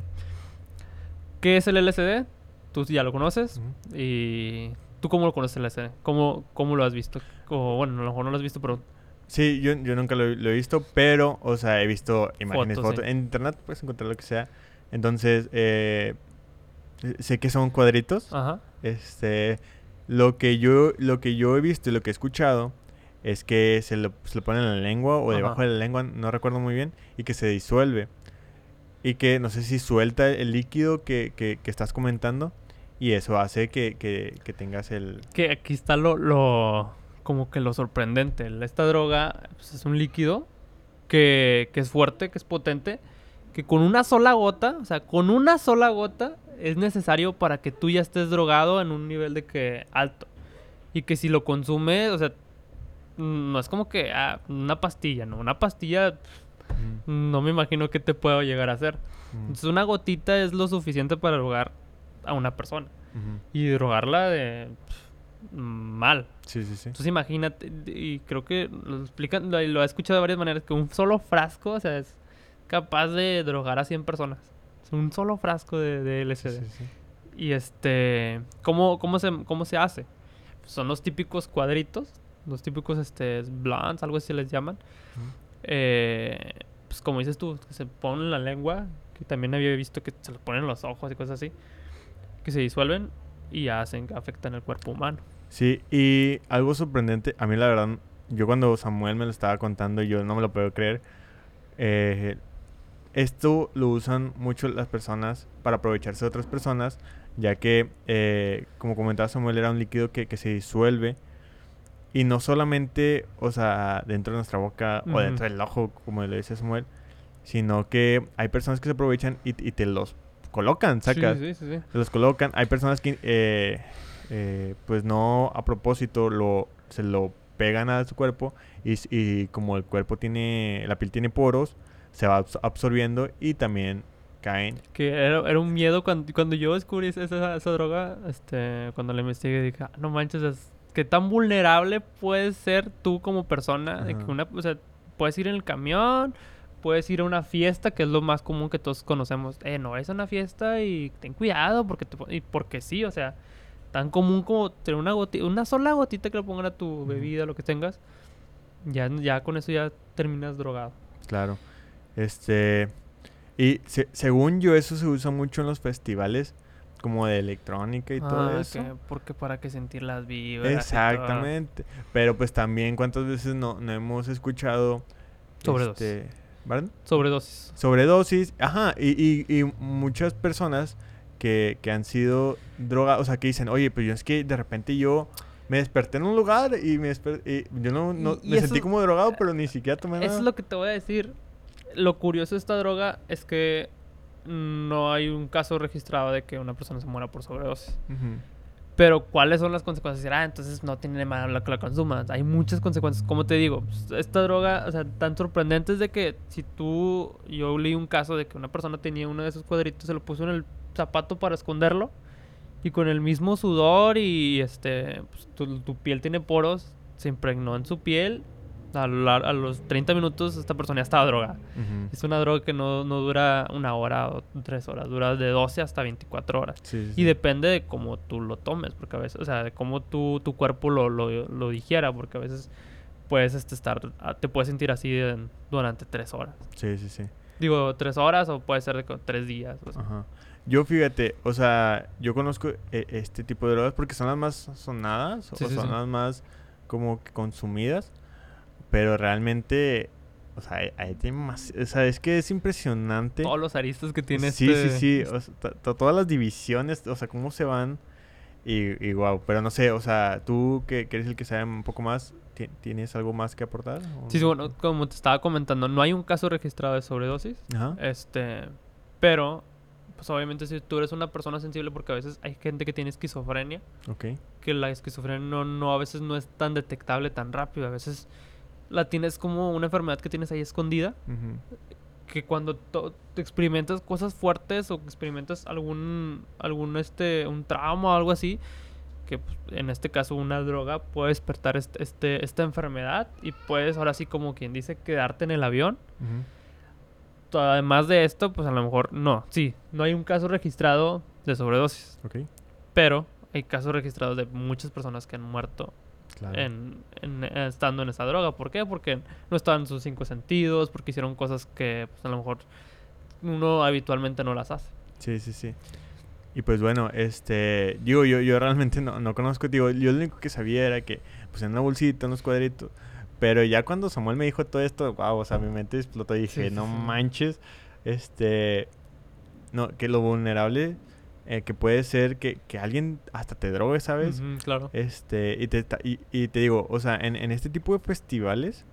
¿Qué es el LSD? Tú ya lo conoces y ¿tú cómo lo conoces el LSD? ¿Cómo, cómo lo has visto? O bueno, a lo mejor no lo has visto, pero Sí, yo, yo nunca lo, lo he visto, pero, o sea, he visto imágenes, Fotos, fotos. sí. En internet puedes encontrar lo que sea. Entonces, eh, sé que son cuadritos. ajá. Este, lo que yo, lo que yo he visto y lo que he escuchado es que se lo, se lo ponen en la lengua o Ajá. debajo de la lengua, no recuerdo muy bien, y que se disuelve. Y que no sé si suelta el líquido que, que, que estás comentando y eso hace que, que, que tengas el... Que aquí está lo, lo como que lo sorprendente. Esta droga pues, es un líquido que, que es fuerte, que es potente, que con una sola gota, o sea, con una sola gota es necesario para que tú ya estés drogado en un nivel de que alto. Y que si lo consumes, o sea, no es como que ah, una pastilla, ¿no? Una pastilla Mm, no me imagino qué te puedo llegar a hacer. mm, Entonces una gotita es lo suficiente para drogar a una persona. Y drogarla de pff, mal. Sí, sí, sí. Entonces imagínate, y creo que lo explican, lo, lo he escuchado de varias maneras, que un solo frasco, o sea, es capaz de drogar a 100 personas. Es un solo frasco de, de LSD. Sí, sí, sí. Y este, ¿cómo, cómo, se, ¿cómo se hace? Son los típicos cuadritos, los típicos este, blondes, algo así les llaman. Eh, pues como dices tú, que se ponen en la lengua, que también había visto que se lo ponen en los ojos y cosas así, que se disuelven y hacen, afectan el cuerpo humano. Sí, y algo sorprendente, a mí la verdad, yo cuando Samuel me lo estaba contando, yo no me lo puedo creer. eh, esto lo usan mucho las personas para aprovecharse de otras personas, ya que, eh, como comentaba Samuel, era un líquido que, que se disuelve. Y no solamente, o sea, dentro de nuestra boca o Ujú. dentro del ojo, como le decía Samuel, sino que hay personas que se aprovechan y, y te los colocan, sacas Sí, sí, sí, se los colocan. Hay personas que, eh, eh, pues no a propósito, lo, se lo pegan a su cuerpo y, y como el cuerpo tiene, la piel tiene poros, se va abs- absorbiendo y también caen. Que era, era un miedo cuando, cuando yo descubrí esa, esa, esa droga, este, cuando la investigué, dije, "Ah, no manches, es, qué tan vulnerable puedes ser tú como persona. De que una, o sea, puedes ir en el camión, puedes ir a una fiesta, que es lo más común que todos conocemos. Eh, no es una fiesta y ten cuidado, porque te, y porque sí, o sea, tan común como tener una una sola gotita que le pongan a tu bebida, lo que tengas. Ya, ya con eso ya terminas drogado. Claro. Este. Y se- según yo, eso se usa mucho en los festivales, como de electrónica y todo Ah, eso. que- porque para que sentir las vibras. Exactamente. Pero pues también, ¿cuántas veces no, no hemos escuchado? Sobredosis. Este, ¿Perdón? Sobredosis. Sobredosis, ajá, y, y, y muchas personas que, que han sido drogadas, o sea, que dicen, oye, pues yo es que de repente yo me desperté en un lugar y me y yo no, no- Y- me eso- sentí como drogado, pero ni siquiera tomé Eso nada. es lo que te voy a decir. Lo curioso de esta droga es que no hay un caso registrado de que una persona se muera por sobredosis. Pero ¿cuáles son las consecuencias? Ah, entonces no tiene malo que la consumas. Hay muchas consecuencias. Como te digo, pues, esta droga, o sea, tan sorprendente es de que si tú... Yo leí un caso de que una persona tenía uno de esos cuadritos, se lo puso en el zapato para esconderlo. Y con el mismo sudor y este... pues, tu, tu piel tiene poros, se impregnó en su piel. A, la- a los 30 minutos esta persona ya estaba drogada. Ujú. Es una droga que no, no dura una hora o tres horas, dura de 12 hasta 24 horas. Sí, sí, Y sí. depende de cómo tú lo tomes, porque a veces, o sea, de cómo tú, tu cuerpo lo, lo, lo digiera, porque a veces puedes este, estar, ah, te puedes sentir así en- durante tres horas. Sí, sí, sí. Digo, tres horas o puede ser de tres días. o sea. Ajá. Yo fíjate, o sea, yo conozco eh, este tipo de drogas porque son las más sonadas o son las más como que consumidas, pero realmente, o sea, hay, hay demas- o sea, es que es impresionante. Todos los aristas que tiene sí, este... sí, sí, o sea, to- to- todas las divisiones, o sea, cómo se van y, y wow, pero no sé, o sea, tú que, que eres el que sabe un poco más, ¿ti- ¿tienes algo más que aportar? o- Sí, sí, bueno, como te estaba comentando, no hay un caso registrado de sobredosis. Ajá. Este, pero, pues obviamente si tú eres una persona sensible, porque a veces hay gente que tiene esquizofrenia, Ok. que la esquizofrenia no, no, a veces no es tan detectable tan rápido, a veces la tienes como una enfermedad que tienes ahí escondida, que cuando te experimentas cosas fuertes o experimentas algún, algún este, un trauma o algo así, que pues, en este caso una droga puede despertar este, este, esta enfermedad y puedes ahora sí como quien dice quedarte en el avión. Además de esto, pues a lo mejor no, sí, no hay un caso registrado de sobredosis, pero hay casos registrados de muchas personas que han muerto claro. en, en- eh, estando en esa droga. ¿Por qué? Porque no estaban en sus cinco sentidos, porque hicieron cosas que pues, a lo mejor uno habitualmente no las hace. Sí, sí, sí. Y pues bueno, este, digo, yo, yo realmente no, no conozco, digo, yo lo único que sabía era que, pues en una bolsita, unos cuadritos, pero ya cuando Samuel me dijo todo esto, wow, o sea, mi mente explotó y dije, sí, no sí. manches, este, no, que lo vulnerable eh, que puede ser que, que alguien hasta te drogue, ¿sabes? Claro. Este, y te, y, y te digo, o sea, en, en este tipo de festivales,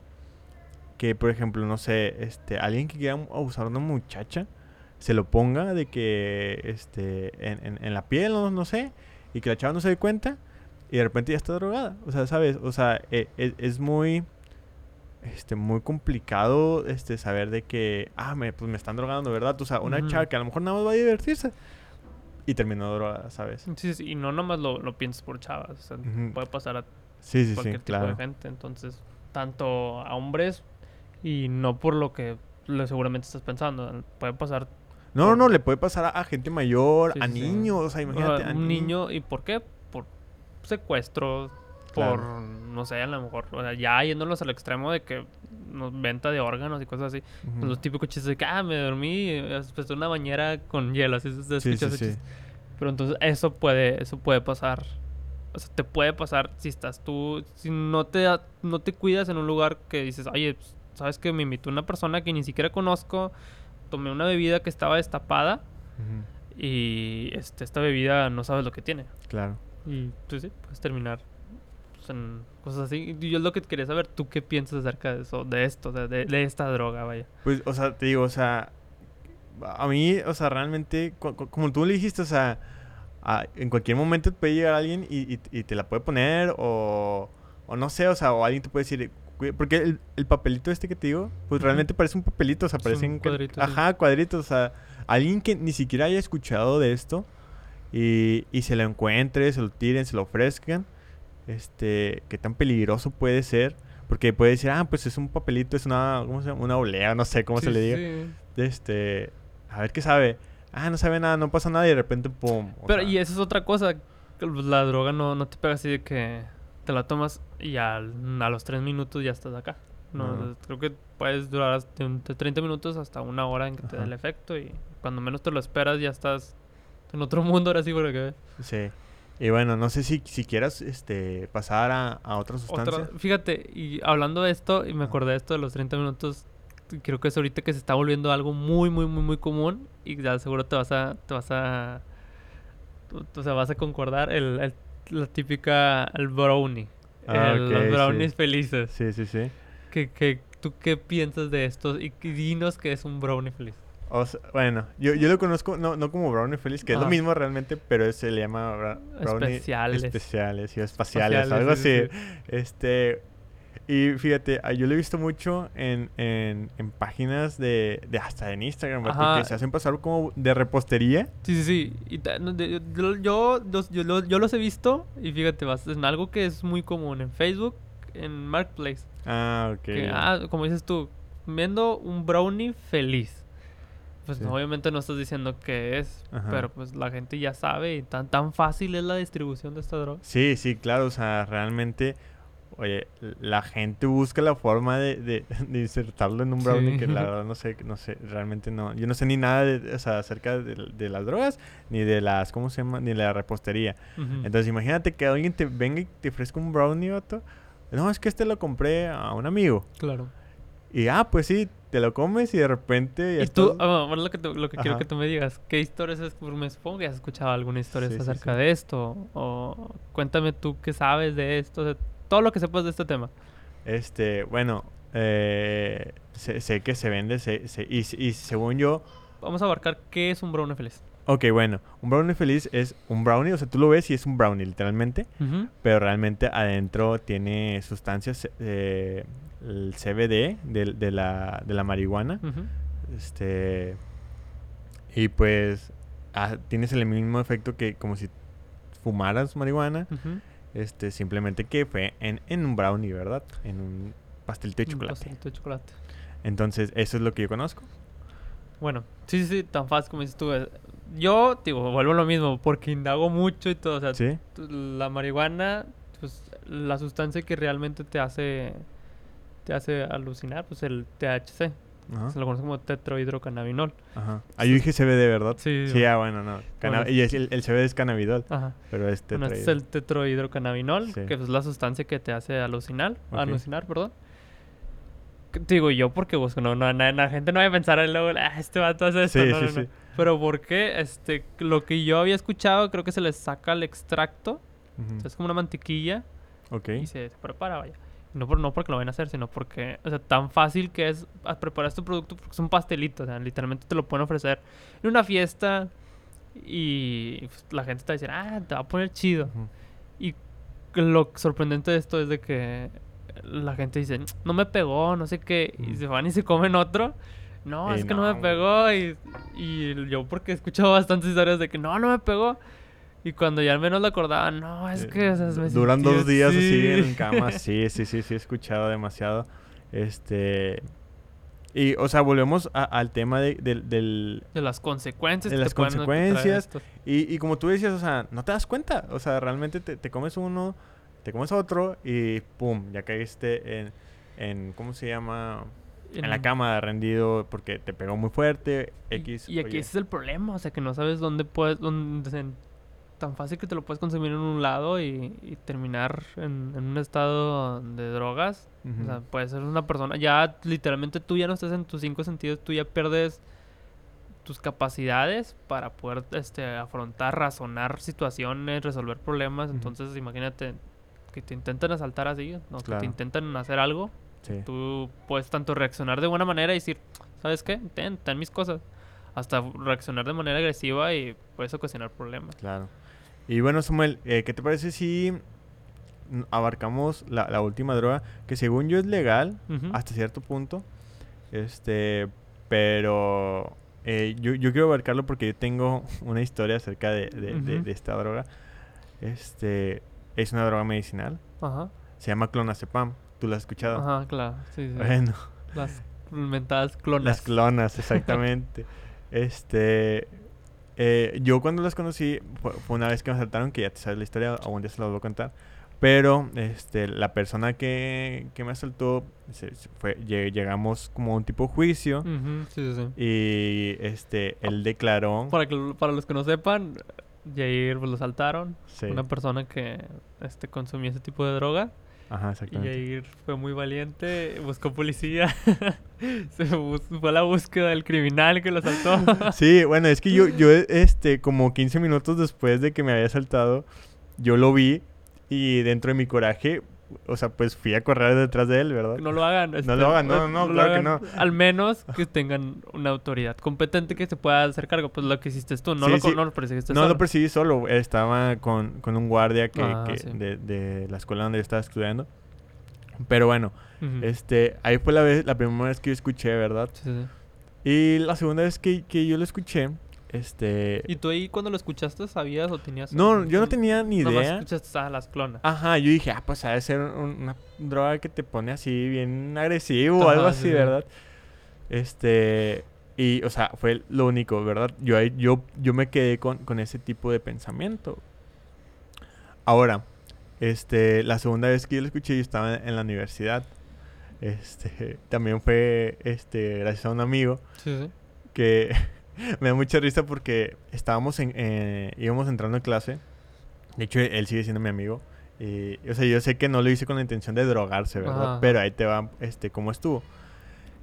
que por ejemplo, no sé, este, alguien que quiera abusar a una muchacha, se lo ponga de que, este, en, en, en la piel, no, no sé, y que la chava no se dé cuenta, y de repente ya está drogada, o sea, ¿sabes? O sea, e- e- es, muy, este, muy complicado, este, saber de que, ah, me, pues me están drogando, ¿verdad? O sea, una chava que a lo mejor nada más va a divertirse, y terminó drogada, ¿sabes? Sí, sí, y no nomás lo, lo piensas por chavas, o sea, puede pasar a Sí, sí, sí, cualquier tipo claro. de gente. Entonces, tanto a hombres y no por lo que lo seguramente estás pensando. Puede pasar No, no, no, le puede pasar a, a gente mayor, a niños, o sea, o imagínate. sea, a un ni- niño. ¿Y por qué? Por secuestro, Claro. por, no sé, a lo mejor, o sea, ya yéndolos al extremo de que nos venta de órganos y cosas así. Pues los típicos chistes de que, ah, me dormí, después de una bañera con hielo, así se Sí, sí. Pero entonces eso puede, eso puede pasar. O sea, te puede pasar si estás tú, si no te, da- no te cuidas en un lugar que dices, oye, pues, sabes que me invitó una persona que ni siquiera conozco, tomé una bebida que estaba destapada y este, esta bebida no sabes lo que tiene. Claro. Y pues sí, puedes terminar en cosas así. Yo es lo que quería saber, ¿tú qué piensas acerca de eso, de esto, de, de- de esta droga, vaya? Pues, o sea, te digo, o sea, a mí, o sea, realmente, como tú le dijiste, o sea, a- en cualquier momento puede llegar alguien y, y- y te la puede poner, o, o no sé, o sea, o alguien te puede decir, porque el, el papelito este que te digo, pues realmente parece un papelito, o sea, Es parece un un cuadrito, sí. Ajá, cuadritos, o sea, alguien que ni siquiera haya escuchado de esto y, y se lo encuentre, se lo tiren, se lo ofrezcan, este, qué tan peligroso puede ser. Porque puede decir, ah, pues es un papelito, es una, ¿cómo se llama? Una olea, no sé cómo se le diga. sí. este, a ver qué sabe. Ah, no sabe nada, no pasa nada y de repente, pum. Pero, sea, y esa es otra cosa. que, pues, La droga no, no te pega así de que te la tomas y al- a los tres minutos ya estás acá. No, creo que puedes durar de 30 minutos hasta una hora en que te dé el efecto y cuando menos te lo esperas ya estás en otro [LAUGHS] mundo ahora sí porque Sí. Y bueno, no sé si, si quieras este, pasar a, a otra sustancia. otra, fíjate, y hablando de esto y me acordé de esto de los 30 minutos, creo que es ahorita que se está volviendo algo muy muy muy muy común y ya seguro te vas a te vas a o sea, vas a concordar el, el- la típica el brownie. Ah, el- los sí. brownies felices. Sí, sí, sí. ¿Qué, qué, ¿Tú qué piensas de esto? Y y dinos que es un brownie feliz. O sea, bueno, yo, yo lo conozco no, no como brownie feliz, que es lo mismo realmente, pero se le llama bra- brownie Especiales. especiales y espaciales, Espaciales, algo sí, así. sí, Este, y fíjate, ah, yo lo he visto mucho en, en, en páginas de, de hasta en Instagram, porque se hacen pasar como de repostería. Sí, sí, sí. Y yo, yo, los- yo, yo los he visto y fíjate, vas en algo que es muy común en Facebook, en Marketplace. Ah, ok. Que, ah, como dices tú, viendo un brownie feliz. Pues Sí. no, obviamente no estás diciendo qué es, Ajá. pero pues la gente ya sabe y tan, tan fácil es la distribución de esta droga. Sí, sí, claro, o sea, realmente, oye, la gente busca la forma de, de, [LAUGHS] de insertarlo en un brownie Sí. que la [LAUGHS] verdad no sé, no sé, realmente no. Yo no sé ni nada de, o sea, acerca de, de las drogas, ni de las, ¿cómo se llama? Ni de la repostería. Ujú. Entonces imagínate que alguien te venga y te ofrezca un brownie, vato. No, es que este lo compré a un amigo. Claro. Y ah, pues sí, te lo comes y de repente ya Y tú, estás- ah, lo que, te- lo que quiero que tú me digas, ¿qué historias es? Me supongo que has escuchado alguna historia Sí, acerca sí. de esto. O cuéntame tú qué sabes de esto, de todo lo que sepas de este tema. Este, bueno, eh, sé, sé que se vende, sé- sé- y, y según yo, Vamos a abarcar qué es un brownie feliz. ok, bueno, un brownie feliz es un brownie, o sea, tú lo ves y es un brownie, literalmente, pero realmente adentro tiene sustancias, eh, el CBD de, de la, de la marihuana, este, y pues ah, tienes el mismo efecto que como si fumaras marihuana, Ujú. este, simplemente que fue en, en un brownie, ¿verdad? En un pastelito de Un chocolate. pastelito de chocolate. Entonces, eso es lo que yo conozco. Bueno, sí, sí, sí, tan fácil como dices tú. eh, Yo, digo, vuelvo a lo mismo, porque indago mucho y todo. O sea, la marihuana, pues la sustancia que realmente te hace te hace alucinar, pues el THC. Ajá. Se lo conoce como tetrohidrocannabinol. Ajá. Ah, yo dije CBD, ¿verdad? Sí, Sí, ah, bueno, no. Cana- Bueno. y es el, el CBD es cannabidol, Ajá. pero es Bueno, este es tetrahidro. el tetrohidrocannabinol, Sí. que es la sustancia que te hace alucinar, Ok. alucinar, perdón. Digo yo porque busco, no, no, na- la gente no va a pensar en luego, ah, este vato hace esto, Sí, no, sí, no, no. sí. Pero ¿por qué? Este, lo que yo había escuchado, creo que se le saca el extracto, Ujú. o sea, es como una mantequilla Ok. y se, se prepara, vaya. No, por, no porque lo vayan a hacer, sino porque, o sea, tan fácil que es preparar este producto porque es un pastelito, o sea, literalmente te lo pueden ofrecer en una fiesta y pues, la gente está diciendo, ah, te va a poner chido. Y lo sorprendente de esto es de que la gente dice, no me pegó, no sé qué, y se van y se comen otro. No, es que no, no, me pegó. Y, y yo porque he escuchado bastantes historias de que no, no me pegó. Y cuando ya al menos lo acordaba, no, es Eh, que o sea, me Duran dos días así así". en cama. [LAUGHS] Sí, sí, sí, sí, he escuchado demasiado. Este. Y, o sea, volvemos a- al tema de- del- del. de las consecuencias. De las consecuencias. Y, y como tú decías, o sea, no te das cuenta. O sea, realmente te, te comes uno, te comes otro y pum, ya caíste en. en ¿Cómo se llama? En, la cama rendido porque te pegó muy fuerte. X. Y, aquí oye. ese es el problema, o sea, que no sabes dónde puedes, dónde tan fácil que te lo puedes consumir en un lado y, y terminar en, en un estado de drogas. O sea, puede ser una persona, ya literalmente tú ya no estás en tus cinco sentidos, tú ya pierdes tus capacidades para poder este, afrontar, razonar situaciones, resolver problemas. Entonces, imagínate que te intentan asaltar así, ¿no? que te intentan hacer algo Sí. Tú puedes tanto reaccionar de buena manera y decir, ¿sabes qué? Ten, ten mis cosas. Hasta reaccionar de manera agresiva y puedes ocasionar problemas. Claro. Y bueno, Samuel, eh, ¿qué te parece si abarcamos la, la última droga? Que según yo es legal hasta cierto punto. Este, pero eh, yo, yo quiero abarcarlo porque yo tengo [LAUGHS] una historia acerca de, de- esta droga. Este, es una droga medicinal. Ajá. Se llama clonazepam. ¿Tú la has escuchado? Ajá, claro. Sí, sí. Bueno, Las mentadas clonas. las clonas, exactamente. [LAUGHS] este, eh, yo cuando las conocí fue, fue una vez que me asaltaron, que ya te sabes la historia, algún día se la voy a contar. Pero este, la persona que, que me asaltó, se- se fue, lle- llegamos como a un tipo juicio Ujú, sí, sí, sí. y este, él declaró... Para, que, para los que no sepan, Jair pues, lo saltaron. Sí, Una persona que este, consumía ese tipo de droga. Ajá, Y exactamente. Jair fue muy valiente, buscó policía. [LAUGHS] Se fue a la búsqueda del criminal que lo asaltó. [LAUGHS] Sí, bueno, es que yo, yo, este, como 15 minutos después de que me había saltado, yo lo vi y dentro de mi coraje, o sea, pues fui a correr detrás de él, ¿verdad? No lo hagan. este, lo hagan, no, no, lo claro que hagan. Al menos que tengan una autoridad competente que se pueda hacer cargo. Pues lo que hiciste tú, no Sí, lo, sí. no lo perseguiste No solo. lo perseguí solo, estaba con, con un guardia que, Ah, que sí. de, de la escuela donde yo estaba estudiando. Pero bueno, Ujú. este, ahí fue la, vez, la primera vez que yo escuché, ¿verdad? Sí, sí. Y la segunda vez que, que yo lo escuché, este... ¿Y tú ahí cuando lo escuchaste sabías o tenías... No, yo no tenía ni idea. escuchaste a las clonas. Ajá, yo dije, ah, pues ha de ser un- una droga que te pone así bien agresivo o algo sí, así, sí. ¿verdad? Este, y, o sea, fue lo único, ¿verdad? Yo, ahí- yo, yo me quedé con, con ese tipo de pensamiento. Ahora, Este, la segunda vez que yo lo escuché, yo estaba en la universidad. Este, [LAUGHS] también fue, este, gracias a un amigo Sí, sí. que [LAUGHS] [LAUGHS] me da mucha risa porque estábamos en, eh, íbamos entrando en clase. De hecho, él sigue siendo mi amigo. Y, o sea, yo sé que no lo hice con la intención de drogarse, ¿verdad? Ajá. Pero ahí te va, este, cómo estuvo.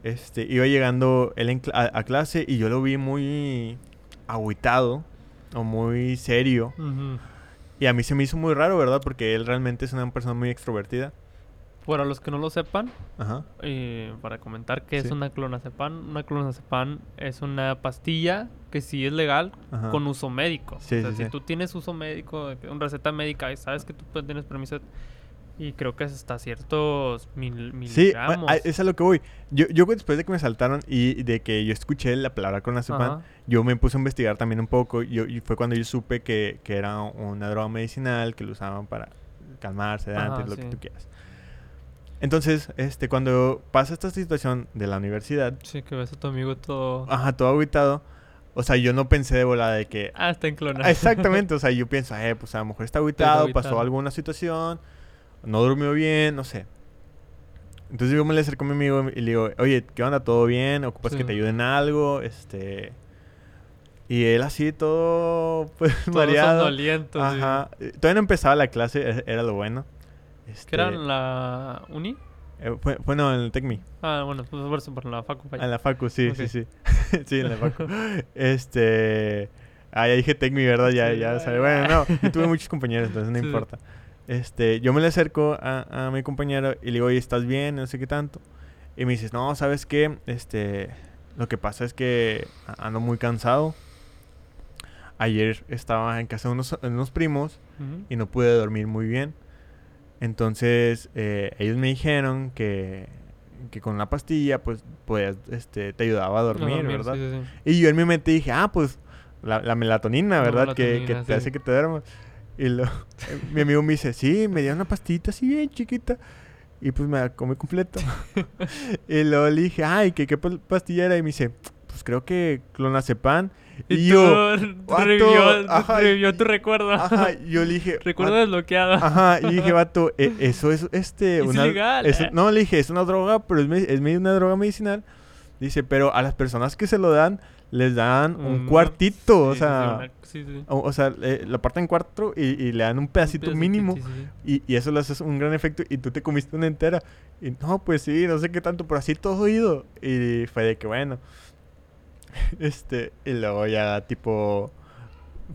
Este, iba llegando él en a, a clase y yo lo vi muy agüitado o muy serio. Y a mí se me hizo muy raro, ¿verdad? Porque él realmente es una persona muy extrovertida. Para los que no lo sepan, Ajá. eh, para comentar qué es Sí. una clonazepam. Una clonazepam es una pastilla que sí es legal Ajá. con uso médico. Sí, o sea, sí, si sí. tú tienes uso médico, de una receta médica y sabes que tú pues, tienes permiso y creo que es hasta ciertos mil, Sí, miligramos. a- es a lo que voy. Yo, yo después de que me saltaron y de que yo escuché la palabra clonazepam, yo me puse a investigar también un poco. Yo, y fue cuando yo supe que, que era una droga medicinal que lo usaban para calmar, sedantes, Ajá, lo que sí. tú quieras. Entonces, este, cuando pasa esta situación de la universidad, Sí, que ves a tu amigo todo... ajá, todo aguitado, o sea, yo no pensé de volada de que... Ah, está en clona. Ah, Exactamente, o sea, yo pienso, eh, pues a lo mejor está aguitado, pasó alguna situación, no durmió bien, no sé. Entonces yo me le acerco a mi amigo y le digo, oye, ¿qué onda? ¿Todo bien? ¿Ocupas que Sí. te ayude en algo? Este... Y él así todo, pues, Todos mareado. sí. Ajá. Eh, Todavía no empezaba la clase, e- era lo bueno. Este, ¿Qué era en la uni? eh, fue, fue no, en el TECMI. Ah, bueno, pues por eso, por la facu. vaya. En la Facu, sí, sí, sí. [LAUGHS] sí, en la Facu. [LAUGHS] este. Ah, ya dije Tecmi, ¿verdad? Ya, Sí, ya ya. Bueno, no, yo tuve [LAUGHS] muchos compañeros, entonces no Sí. importa. Este, yo me le acerco a, a mi compañero y le digo, oye, ¿estás bien? No sé qué tanto. Y me dices, no, ¿sabes qué? Este, lo que pasa es que ando muy cansado. Ayer estaba en casa de unos, de unos primos y no pude dormir muy bien. Entonces, eh, ellos me dijeron que, que con la pastilla, pues, podías, este, te ayudaba a dormir, ¿verdad? sí, sí, sí. Y yo en mi mente dije, ah, pues, la, la melatonina, La ¿verdad? que, que te hace que te duermas. Y lo, mi amigo me dice, sí, me dieron una pastita así bien chiquita. Y pues me la comí completo. [LAUGHS] y luego le dije, ay, ¿qué, qué pa- pastilla era? Y me dice, pues creo que clonazepam. Y, Y, yo, tú revivió, ajá, revivió tu recuerdo. ajá, yo le dije, recuerdo "Vato, desbloqueado. Ajá, y dije, vato, [LAUGHS] e- eso es este. Es ilegal, es- ¿eh? No, le dije, es una droga, pero es, me- es una droga medicinal. Dice, pero a las personas que se lo dan, les dan un Una- cuartito, o sí, sí, sea. una- sí, sí. O, o sea, eh, la parten en cuatro y, y le dan un pedacito pedacito, mínimo. Y, y eso le hace un gran efecto. Y tú te comiste una entera. Y no, pues sí, no sé qué tanto, pero así todo oído. Y fue de que bueno. [LAUGHS] Este, y luego ya, tipo,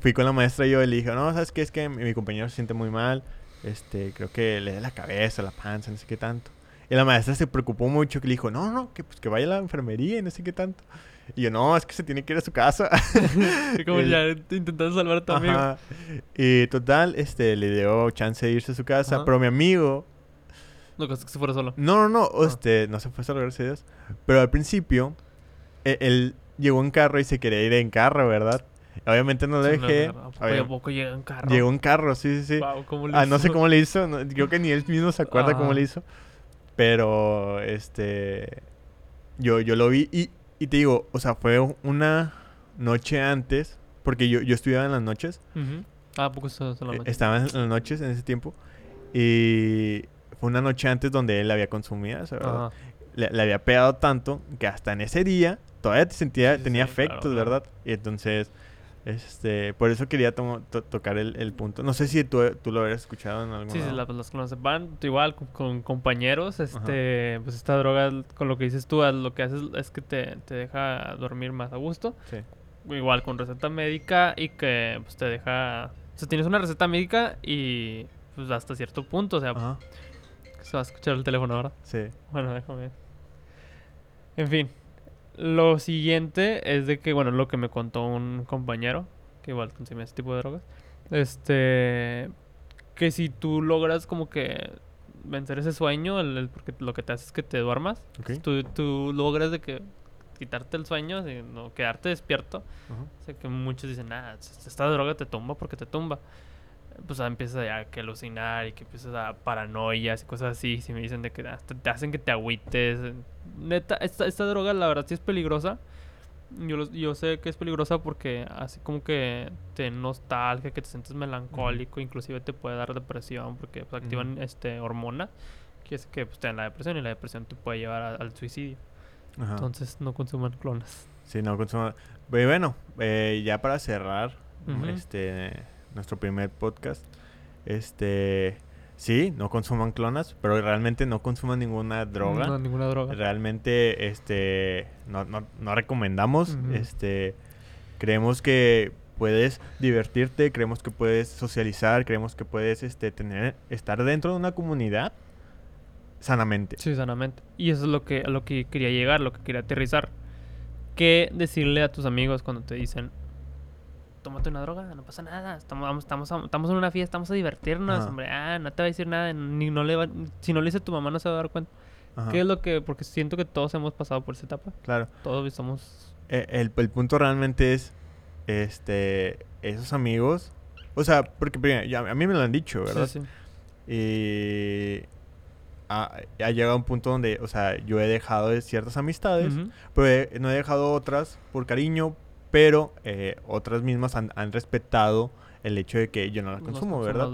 fui con la maestra y yo y le dije, no, ¿sabes qué? Es que mi, mi compañero se siente muy mal. Este, creo que le da la cabeza, la panza, no sé qué tanto. Y la maestra se preocupó mucho, que le dijo, no, no, que pues que vaya a la enfermería y no sé qué tanto. Y yo, no, es que se tiene que ir a su casa. [LAUGHS] Como El- ya intentando salvar a tu amigo. Y total, este, le dio chance de irse a su casa, Ajá. pero mi amigo, Lo que se fuera solo. no, no, no, Ah. este, no se fue solo, gracias a Dios. Pero al principio, e- él, llegó en carro y se quería ir en carro, ¿verdad? Obviamente no lo no, dejé. no, ¿A poco, Obvia- ¿a poco llega en carro? Llegó en carro, sí, sí, sí. Guau, ¿cómo le Ah, no sé hizo? cómo le hizo, no, creo que ni él mismo se acuerda cómo Ajá. le hizo. Pero, este, yo, yo lo vi y, y te digo, o sea, fue una noche antes, porque yo, yo estudiaba en las noches. Ujú. Ah, ¿a poco eso Eh, solamente? Estaba en las noches en ese tiempo. Y fue una noche antes donde él la había consumido. sea, Ajá. Le, le había pegado tanto que hasta en ese día todavía te sentía, Sí, tenía sí, claro, claro. ¿verdad? Y entonces, este, por eso quería to- tocar el, el punto. No sé si tú, tú lo habrías escuchado en algún Sí, sí, la- los clonazepam, igual con, con compañeros, este, pues esta droga, con lo que dices tú, lo que haces es que te, te deja dormir más a gusto. Sí. Igual con receta médica y que pues te deja, o sea, tienes una receta médica y pues hasta cierto punto, o sea, Ajá, se va a escuchar el teléfono ahora. sí. Bueno, déjame. En fin, lo siguiente es de que, bueno, lo que me contó un compañero, que igual consumía ese tipo de drogas, este, que si tú logras como que vencer ese sueño, el, el- porque lo que te hace es que te duermas, Ok. tú, tú logras de que quitarte el sueño, de no quedarte despierto, o sea que muchos dicen, ah, esta droga te tumba porque te tumba. Pues ah, empiezas ya que alucinar y que empiezas a paranoias y cosas así. Si me dicen de que hasta te hacen que te agüites. Neta, esta, esta droga la verdad sí es peligrosa. Yo, lo- yo sé que es peligrosa porque así como que te nostalgia, que te sientes melancólico, inclusive te puede dar depresión porque pues, activan Ujú. este hormona que es que pues, te da la depresión y la depresión te puede llevar a- al suicidio. Ajá. Entonces no consuman clonas. Sí, no consuma. Pero bueno, eh, ya para cerrar Ujú. este nuestro primer podcast, este sí, no consuman clonas, pero realmente no consuman ninguna droga. No, ninguna droga. Realmente este no, no, no recomendamos, este creemos que puedes divertirte, creemos que puedes socializar, creemos que puedes este tener estar dentro de una comunidad sanamente. Sí, sanamente. Y eso es lo que, a lo que quería llegar, lo que quería aterrizar. ¿Qué decirle a tus amigos cuando te dicen, tómate una droga, no pasa nada, estamos, estamos, estamos en una fiesta, estamos a divertirnos, Ajá. hombre, ah, no te va a decir nada, ni no le va- si no le dice tu mamá no se va a dar cuenta. Ajá, ¿Qué es lo que, porque siento que todos hemos pasado por esa etapa, Claro. todos somos... Eh, el, el punto realmente es, este, esos amigos, o sea, porque primero, ya a mí me lo han dicho, ¿verdad? Sí, sí. Y ha, ha llegado un punto donde, o sea, yo he dejado de ciertas amistades, Ujú. pero he- no he dejado otras por cariño, pero eh, otras mismas han, han respetado el hecho de que yo no No consumo, ¿verdad?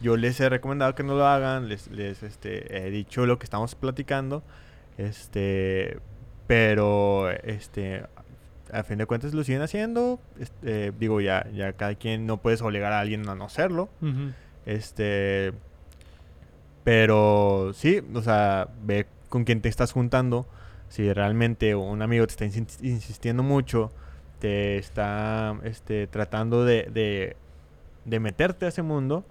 Yo les he recomendado que no lo hagan, les, les este, he dicho lo que estamos platicando, este, pero este, a fin de cuentas lo siguen haciendo, este, digo, ya, ya cada quien no puedes obligar a alguien a no hacerlo, este, pero sí, o sea, ve con quién te estás juntando, si realmente un amigo te está insi- insistiendo mucho, te está este, tratando de, de, de meterte a ese mundo,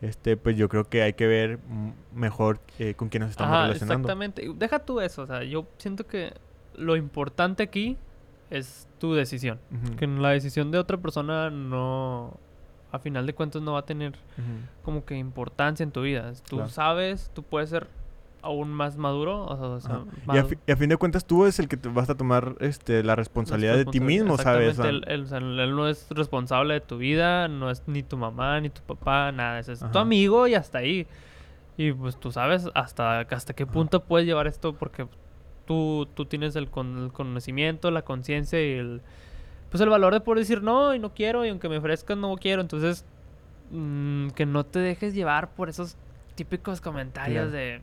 este, pues yo creo que hay que ver mejor eh, con quién nos estamos Ajá, relacionando. exactamente. Deja tú eso, o sea, yo siento que lo importante aquí es tu decisión. Que la decisión de otra persona no, a final de cuentas, no va a tener como que importancia en tu vida. Tú Claro. sabes, tú puedes ser aún más maduro. O sea. Y a, y fin de cuentas tú eres el que te vas a tomar este, la responsabilidad de ti mismo, ¿sabes? Él, él- o sea, él no es responsable de tu vida, no es ni tu mamá, ni tu papá, nada. Es, es tu amigo y hasta ahí. Y pues tú sabes hasta, hasta qué Ajá. punto puedes llevar esto porque tú, tú tienes el, con- el conocimiento, la conciencia y el... Pues el valor de poder decir no y no quiero y aunque me ofrezcan no quiero. Entonces, mm, que no te dejes llevar por esos típicos comentarios de...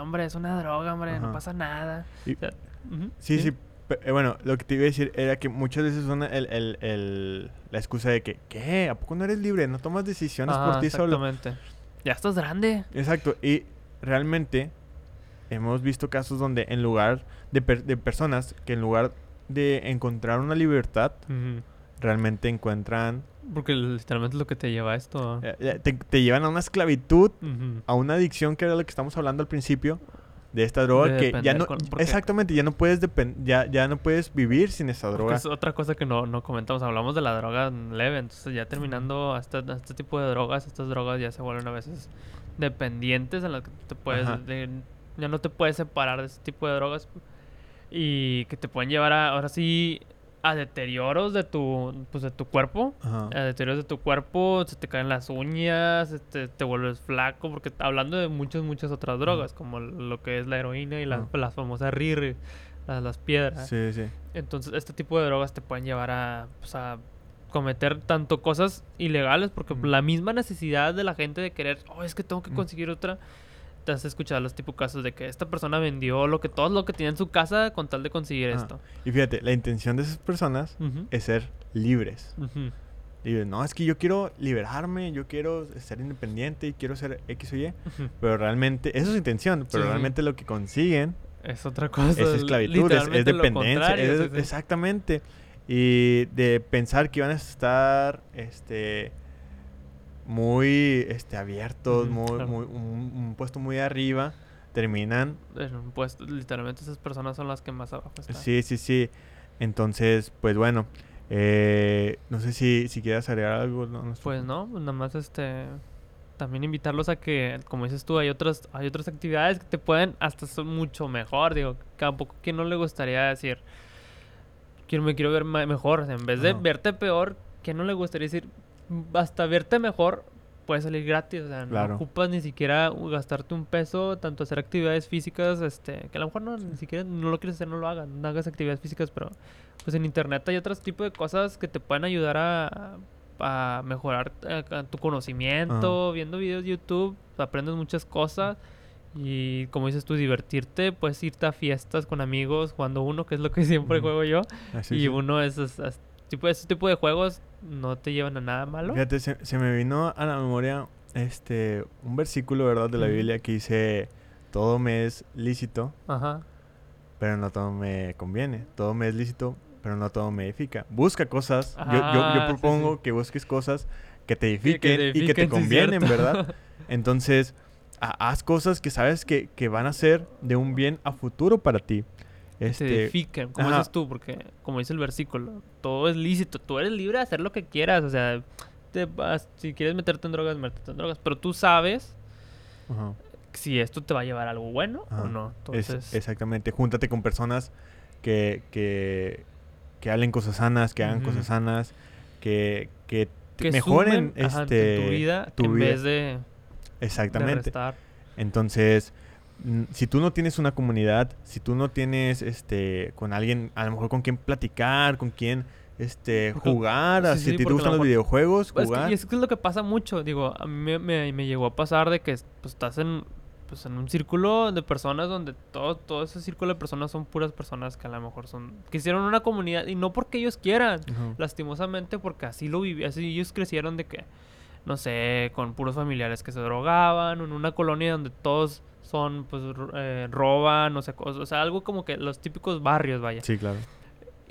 Hombre, es una droga, hombre, no pasa nada. Y- O sea, ujú, Sí, sí. pe- eh, bueno, lo que te iba a decir era que muchas veces son el, el- el- la excusa de que, ¿qué? ¿A poco no eres libre? ¿No tomas decisiones por ti solo? exactamente. Ya estás grande. Exacto. Y realmente hemos visto casos donde en lugar de, per- de personas que en lugar de encontrar una libertad, realmente encuentran, Porque literalmente es lo que te lleva a esto. eh, eh, te, te llevan a una esclavitud, a una adicción que era lo que estamos hablando al principio. De esta droga De que ya no con- exactamente ya no puedes ya, ya no puedes vivir sin esa Porque droga es otra cosa que no, no comentamos. Hablamos de la droga leve. Entonces, ya terminando este, este tipo de drogas, estas drogas ya se vuelven a veces dependientes en las que te puedes. De- ya no te puedes separar de ese tipo de drogas. Y que te pueden llevar a, ahora sí a deterioros de tu, pues, de tu cuerpo. Ajá. a deterioros de tu cuerpo, se te caen las uñas, este, te vuelves flaco, porque hablando de muchas, muchas otras drogas, como lo que es la heroína y las, las famosas RIR, las, las piedras. sí sí Entonces, este tipo de drogas te pueden llevar a, pues, a cometer tanto cosas ilegales, porque la misma necesidad de la gente de querer, oh, es que tengo que conseguir otra. Te has escuchado los tipo casos de que esta persona vendió lo que todo lo que tenía en su casa con tal de conseguir esto. y fíjate la intención de esas personas es ser libres ujú. Y no, es que yo quiero liberarme, yo quiero ser independiente y quiero ser X o Y. Pero realmente, esa es su intención, pero Sí, realmente lo que consiguen Es otra cosa. es esclavitud, es, dependencia. es- sí, sí. Exactamente. Y de pensar que iban a estar este muy este abiertos, muy, claro. muy un, un puesto muy arriba, terminan. En un puesto, literalmente esas personas son las que más abajo están. Sí, sí, sí. Entonces, pues bueno, eh, no sé si, si quieras agregar algo. Pues no, pues nada más este también invitarlos a que, como dices tú, hay otras, hay otras actividades que te pueden hasta ser mucho mejor. Digo, tampoco que no le gustaría decir quiero me quiero ver mejor. En vez de verte peor, que no le gustaría decir "Mm, hasta verte mejor, puede salir gratis, o sea, no Claro. ocupas ni siquiera gastarte un peso, tanto hacer actividades físicas, este, que a lo mejor no, ni siquiera no lo quieres hacer, no lo hagas, no hagas actividades físicas, pero pues en internet hay otros tipos de cosas que te pueden ayudar a, a mejorar eh, a tu conocimiento, viendo videos de YouTube, aprendes muchas cosas. Y como dices tú, divertirte, puedes irte a fiestas con amigos, jugando uno, que es lo que [LAUGHS] siempre juego yo. Así, y sí. uno, as- tipo, ese tipo de juegos no te llevan a nada malo. Fíjate, se, se me vino a la memoria este un versículo, ¿verdad? De la. Biblia que dice, todo me es lícito, Ajá. pero no todo me conviene. Todo me es lícito, pero no todo me edifica. Busca cosas. yo, yo, yo Ah, sí, propongo sí. que busques cosas que te Que- que edifiquen y que te sí, convienen. ¿verdad? [LAUGHS] Entonces, ha- haz cosas que sabes que, que van a ser de un bien a futuro para ti. Que te Este, edifiquen, como ajá. dices tú, porque como dice el versículo, todo es lícito, tú eres libre de hacer lo que quieras, o sea, te vas- si quieres meterte en drogas, métete en drogas, pero tú sabes ajá, si esto te va a llevar a algo bueno ajá. o no. Es- Entonces, exactamente. Júntate con personas que, que, que hablen cosas sanas, que hagan cosas sanas, que, que mejoren sumen, este, tu vida tu en vida. vez de, Exactamente. Entonces, si tú no tienes una comunidad, si tú no tienes este con alguien, a lo mejor con quien platicar, con quien este Porque- jugar, sí, si sí, te lo gustan los videojuegos, Pues es que- jugar. y es que es lo que pasa mucho, digo, a mí me, me- me llegó a pasar de que pues, estás en, pues, en un círculo de personas donde todo, todo ese círculo de personas son puras personas que a lo mejor son, que hicieron una comunidad y no porque ellos quieran, lastimosamente porque así lo viví, así ellos crecieron de que, no sé, con puros familiares que se drogaban, en una colonia donde todos son, pues, eh, roban, o sea, cosas, o sea, algo como que los típicos barrios, vaya. Sí, claro.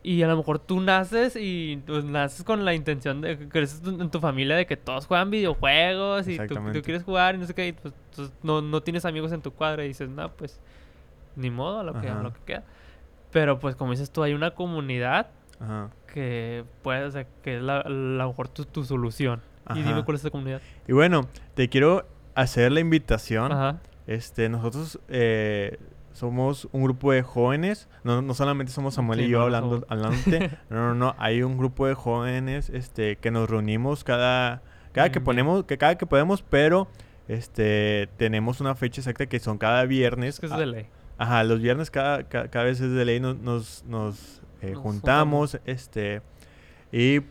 Y a lo mejor tú naces y pues naces con la intención de que creces en tu familia de que todos juegan videojuegos y tú, tú quieres jugar y no sé qué, y pues, pues, no, no tienes amigos en tu cuadra y dices, no, pues ni modo, a lo que, a Ajá. lo que queda. Pero pues como dices tú, hay una comunidad Ajá. que puede, o sea, que es la, a lo mejor tu, tu solución. Y dime Ajá. cuál es esa comunidad. Y bueno, te quiero hacer la invitación. Ajá. Este, nosotros eh, somos un grupo de jóvenes. No, no solamente somos Samuel Sí, y yo no, hablando, hablándote. [LAUGHS] no, no, no. Hay un grupo de jóvenes este, que nos reunimos cada, cada que ponemos, que cada que podemos, pero este tenemos una fecha exacta que son cada viernes. Es que es Ah, de ley. Ajá, los viernes cada, ca- cada, vez es de ley nos, nos, nos, eh, Nos juntamos, este, y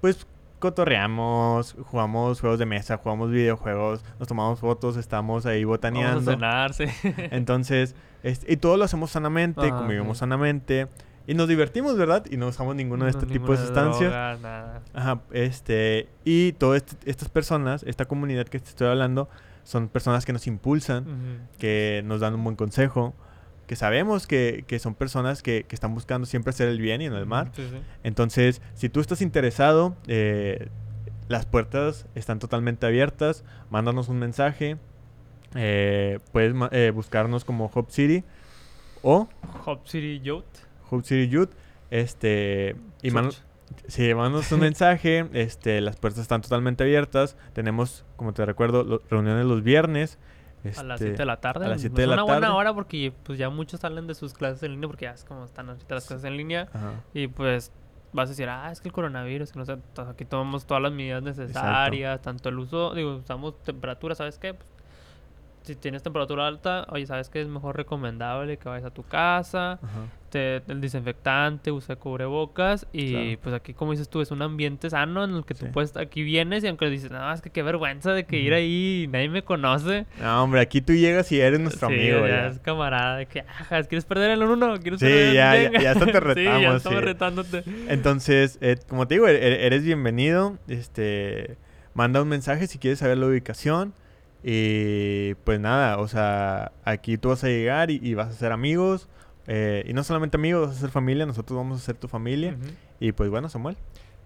pues cotorreamos, jugamos juegos de mesa, jugamos videojuegos, nos tomamos fotos, estamos ahí Vamos a botaneando. cenar, sí. Entonces, este, y todo lo hacemos sanamente, Ajá, convivimos sí. sanamente, y nos divertimos, ¿verdad? Y no usamos ninguno de No, este tipo de sustancias. droga, nada. Ajá, este, y todas estas personas, esta comunidad que te estoy hablando, son personas que nos impulsan, que nos dan un buen consejo, que sabemos que, que son personas que, que están buscando siempre hacer el bien y no el mal. Sí, sí. Entonces, si tú estás interesado, eh, las puertas están totalmente abiertas. Mándanos un mensaje. eh, puedes eh, buscarnos como Hope City o Hop City Youth. Hope City Youth. Este, y si mándanos un mensaje, [LAUGHS] este, las puertas están totalmente abiertas. Tenemos, como te recuerdo, lo- reuniones los viernes. A las este, 7 de la tarde. a las pues, siete de es la una buena tarde. hora porque pues ya muchos salen de sus clases en línea porque ya es como están ahorita las clases en línea. ajá. Y pues vas a decir, ah, es que el coronavirus, que no sé, aquí tomamos todas las medidas necesarias, tanto el uso, digo, usamos temperatura, ¿sabes qué? Pues, si tienes temperatura alta, oye, ¿sabes qué? Es mejor recomendable que vayas a tu casa, te, el desinfectante, usa cubrebocas y Claro. pues aquí, como dices tú, es un ambiente sano en el que tú Sí. puedes, aquí vienes y aunque dices, no, es que qué vergüenza de que ir ahí y nadie me conoce. No, hombre, aquí tú llegas y eres nuestro Sí, amigo. ya ya. es camarada, de que, ¿quieres perder el uno? ¿Quieres Sí, perder el ya- ya- Jenga?" ya hasta te [LAUGHS] sí, ya retamos, estamos sí. retándote. Entonces, eh, como te digo, e- e- eres bienvenido. Este, manda un mensaje si quieres saber la ubicación. Y pues nada, o sea, aquí tú vas a llegar y, y vas a ser amigos. eh, y no solamente amigos, vas a ser familia. Nosotros vamos a ser tu familia. Y pues bueno, Samuel.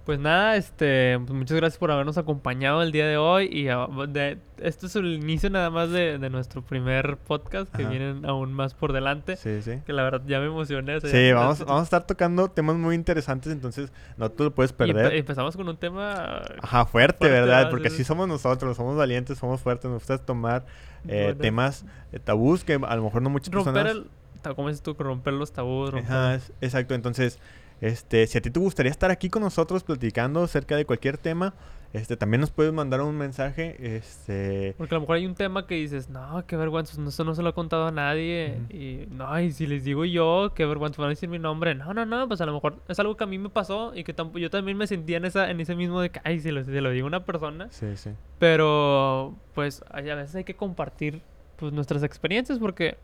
Pues nada, este, pues muchas gracias por habernos acompañado el día de hoy y ah, de, esto es el inicio nada más de, de nuestro primer podcast que Ajá. vienen aún más por delante. Sí, sí. Que la verdad ya me emocioné. o sea, Sí, vamos, vamos a estar tocando temas muy interesantes, entonces no te lo puedes y perder. empezamos con un tema Ajá, fuerte, Fuerte, ¿verdad? ¿verdad? Porque Sí, así sí. somos nosotros, somos valientes, somos fuertes, nos gusta tomar eh, Bueno. temas eh, tabús que a lo mejor no muchas romper personas... el, ¿cómo dices tú? Romper los tabús. Romper, Ajá, exacto. Entonces, este, si a ti te gustaría estar aquí con nosotros platicando acerca de cualquier tema, Este, también nos puedes mandar un mensaje, este... Porque a lo mejor hay un tema que dices, no, qué vergüenza, no, eso no se lo he contado a nadie. Y no, y si les digo yo, qué vergüenza, van a decir mi nombre. No, no, no, pues a lo mejor es algo que a mí me pasó y que yo también me sentía en, esa, en ese mismo de que, ay, si lo, si lo digo a una persona. Sí, sí. Pero, pues, a veces hay que compartir pues, nuestras experiencias porque,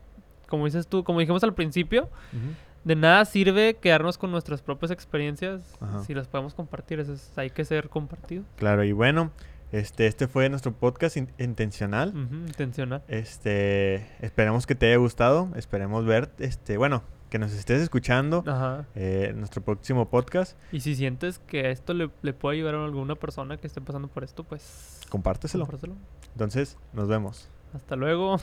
como dices tú, como dijimos al principio. De nada sirve quedarnos con nuestras propias experiencias Ajá. si las podemos compartir. Eso es- hay que ser compartido. Claro, y bueno, este, este fue nuestro podcast in- intencional. Intencional. Este, esperemos que te haya gustado, esperemos ver, este, bueno, que nos estés escuchando Ajá. eh, en nuestro próximo podcast, Y si sientes que esto le, le puede ayudar a alguna persona que esté pasando por esto, pues compárteselo. compártelo. Entonces, nos vemos. Hasta luego.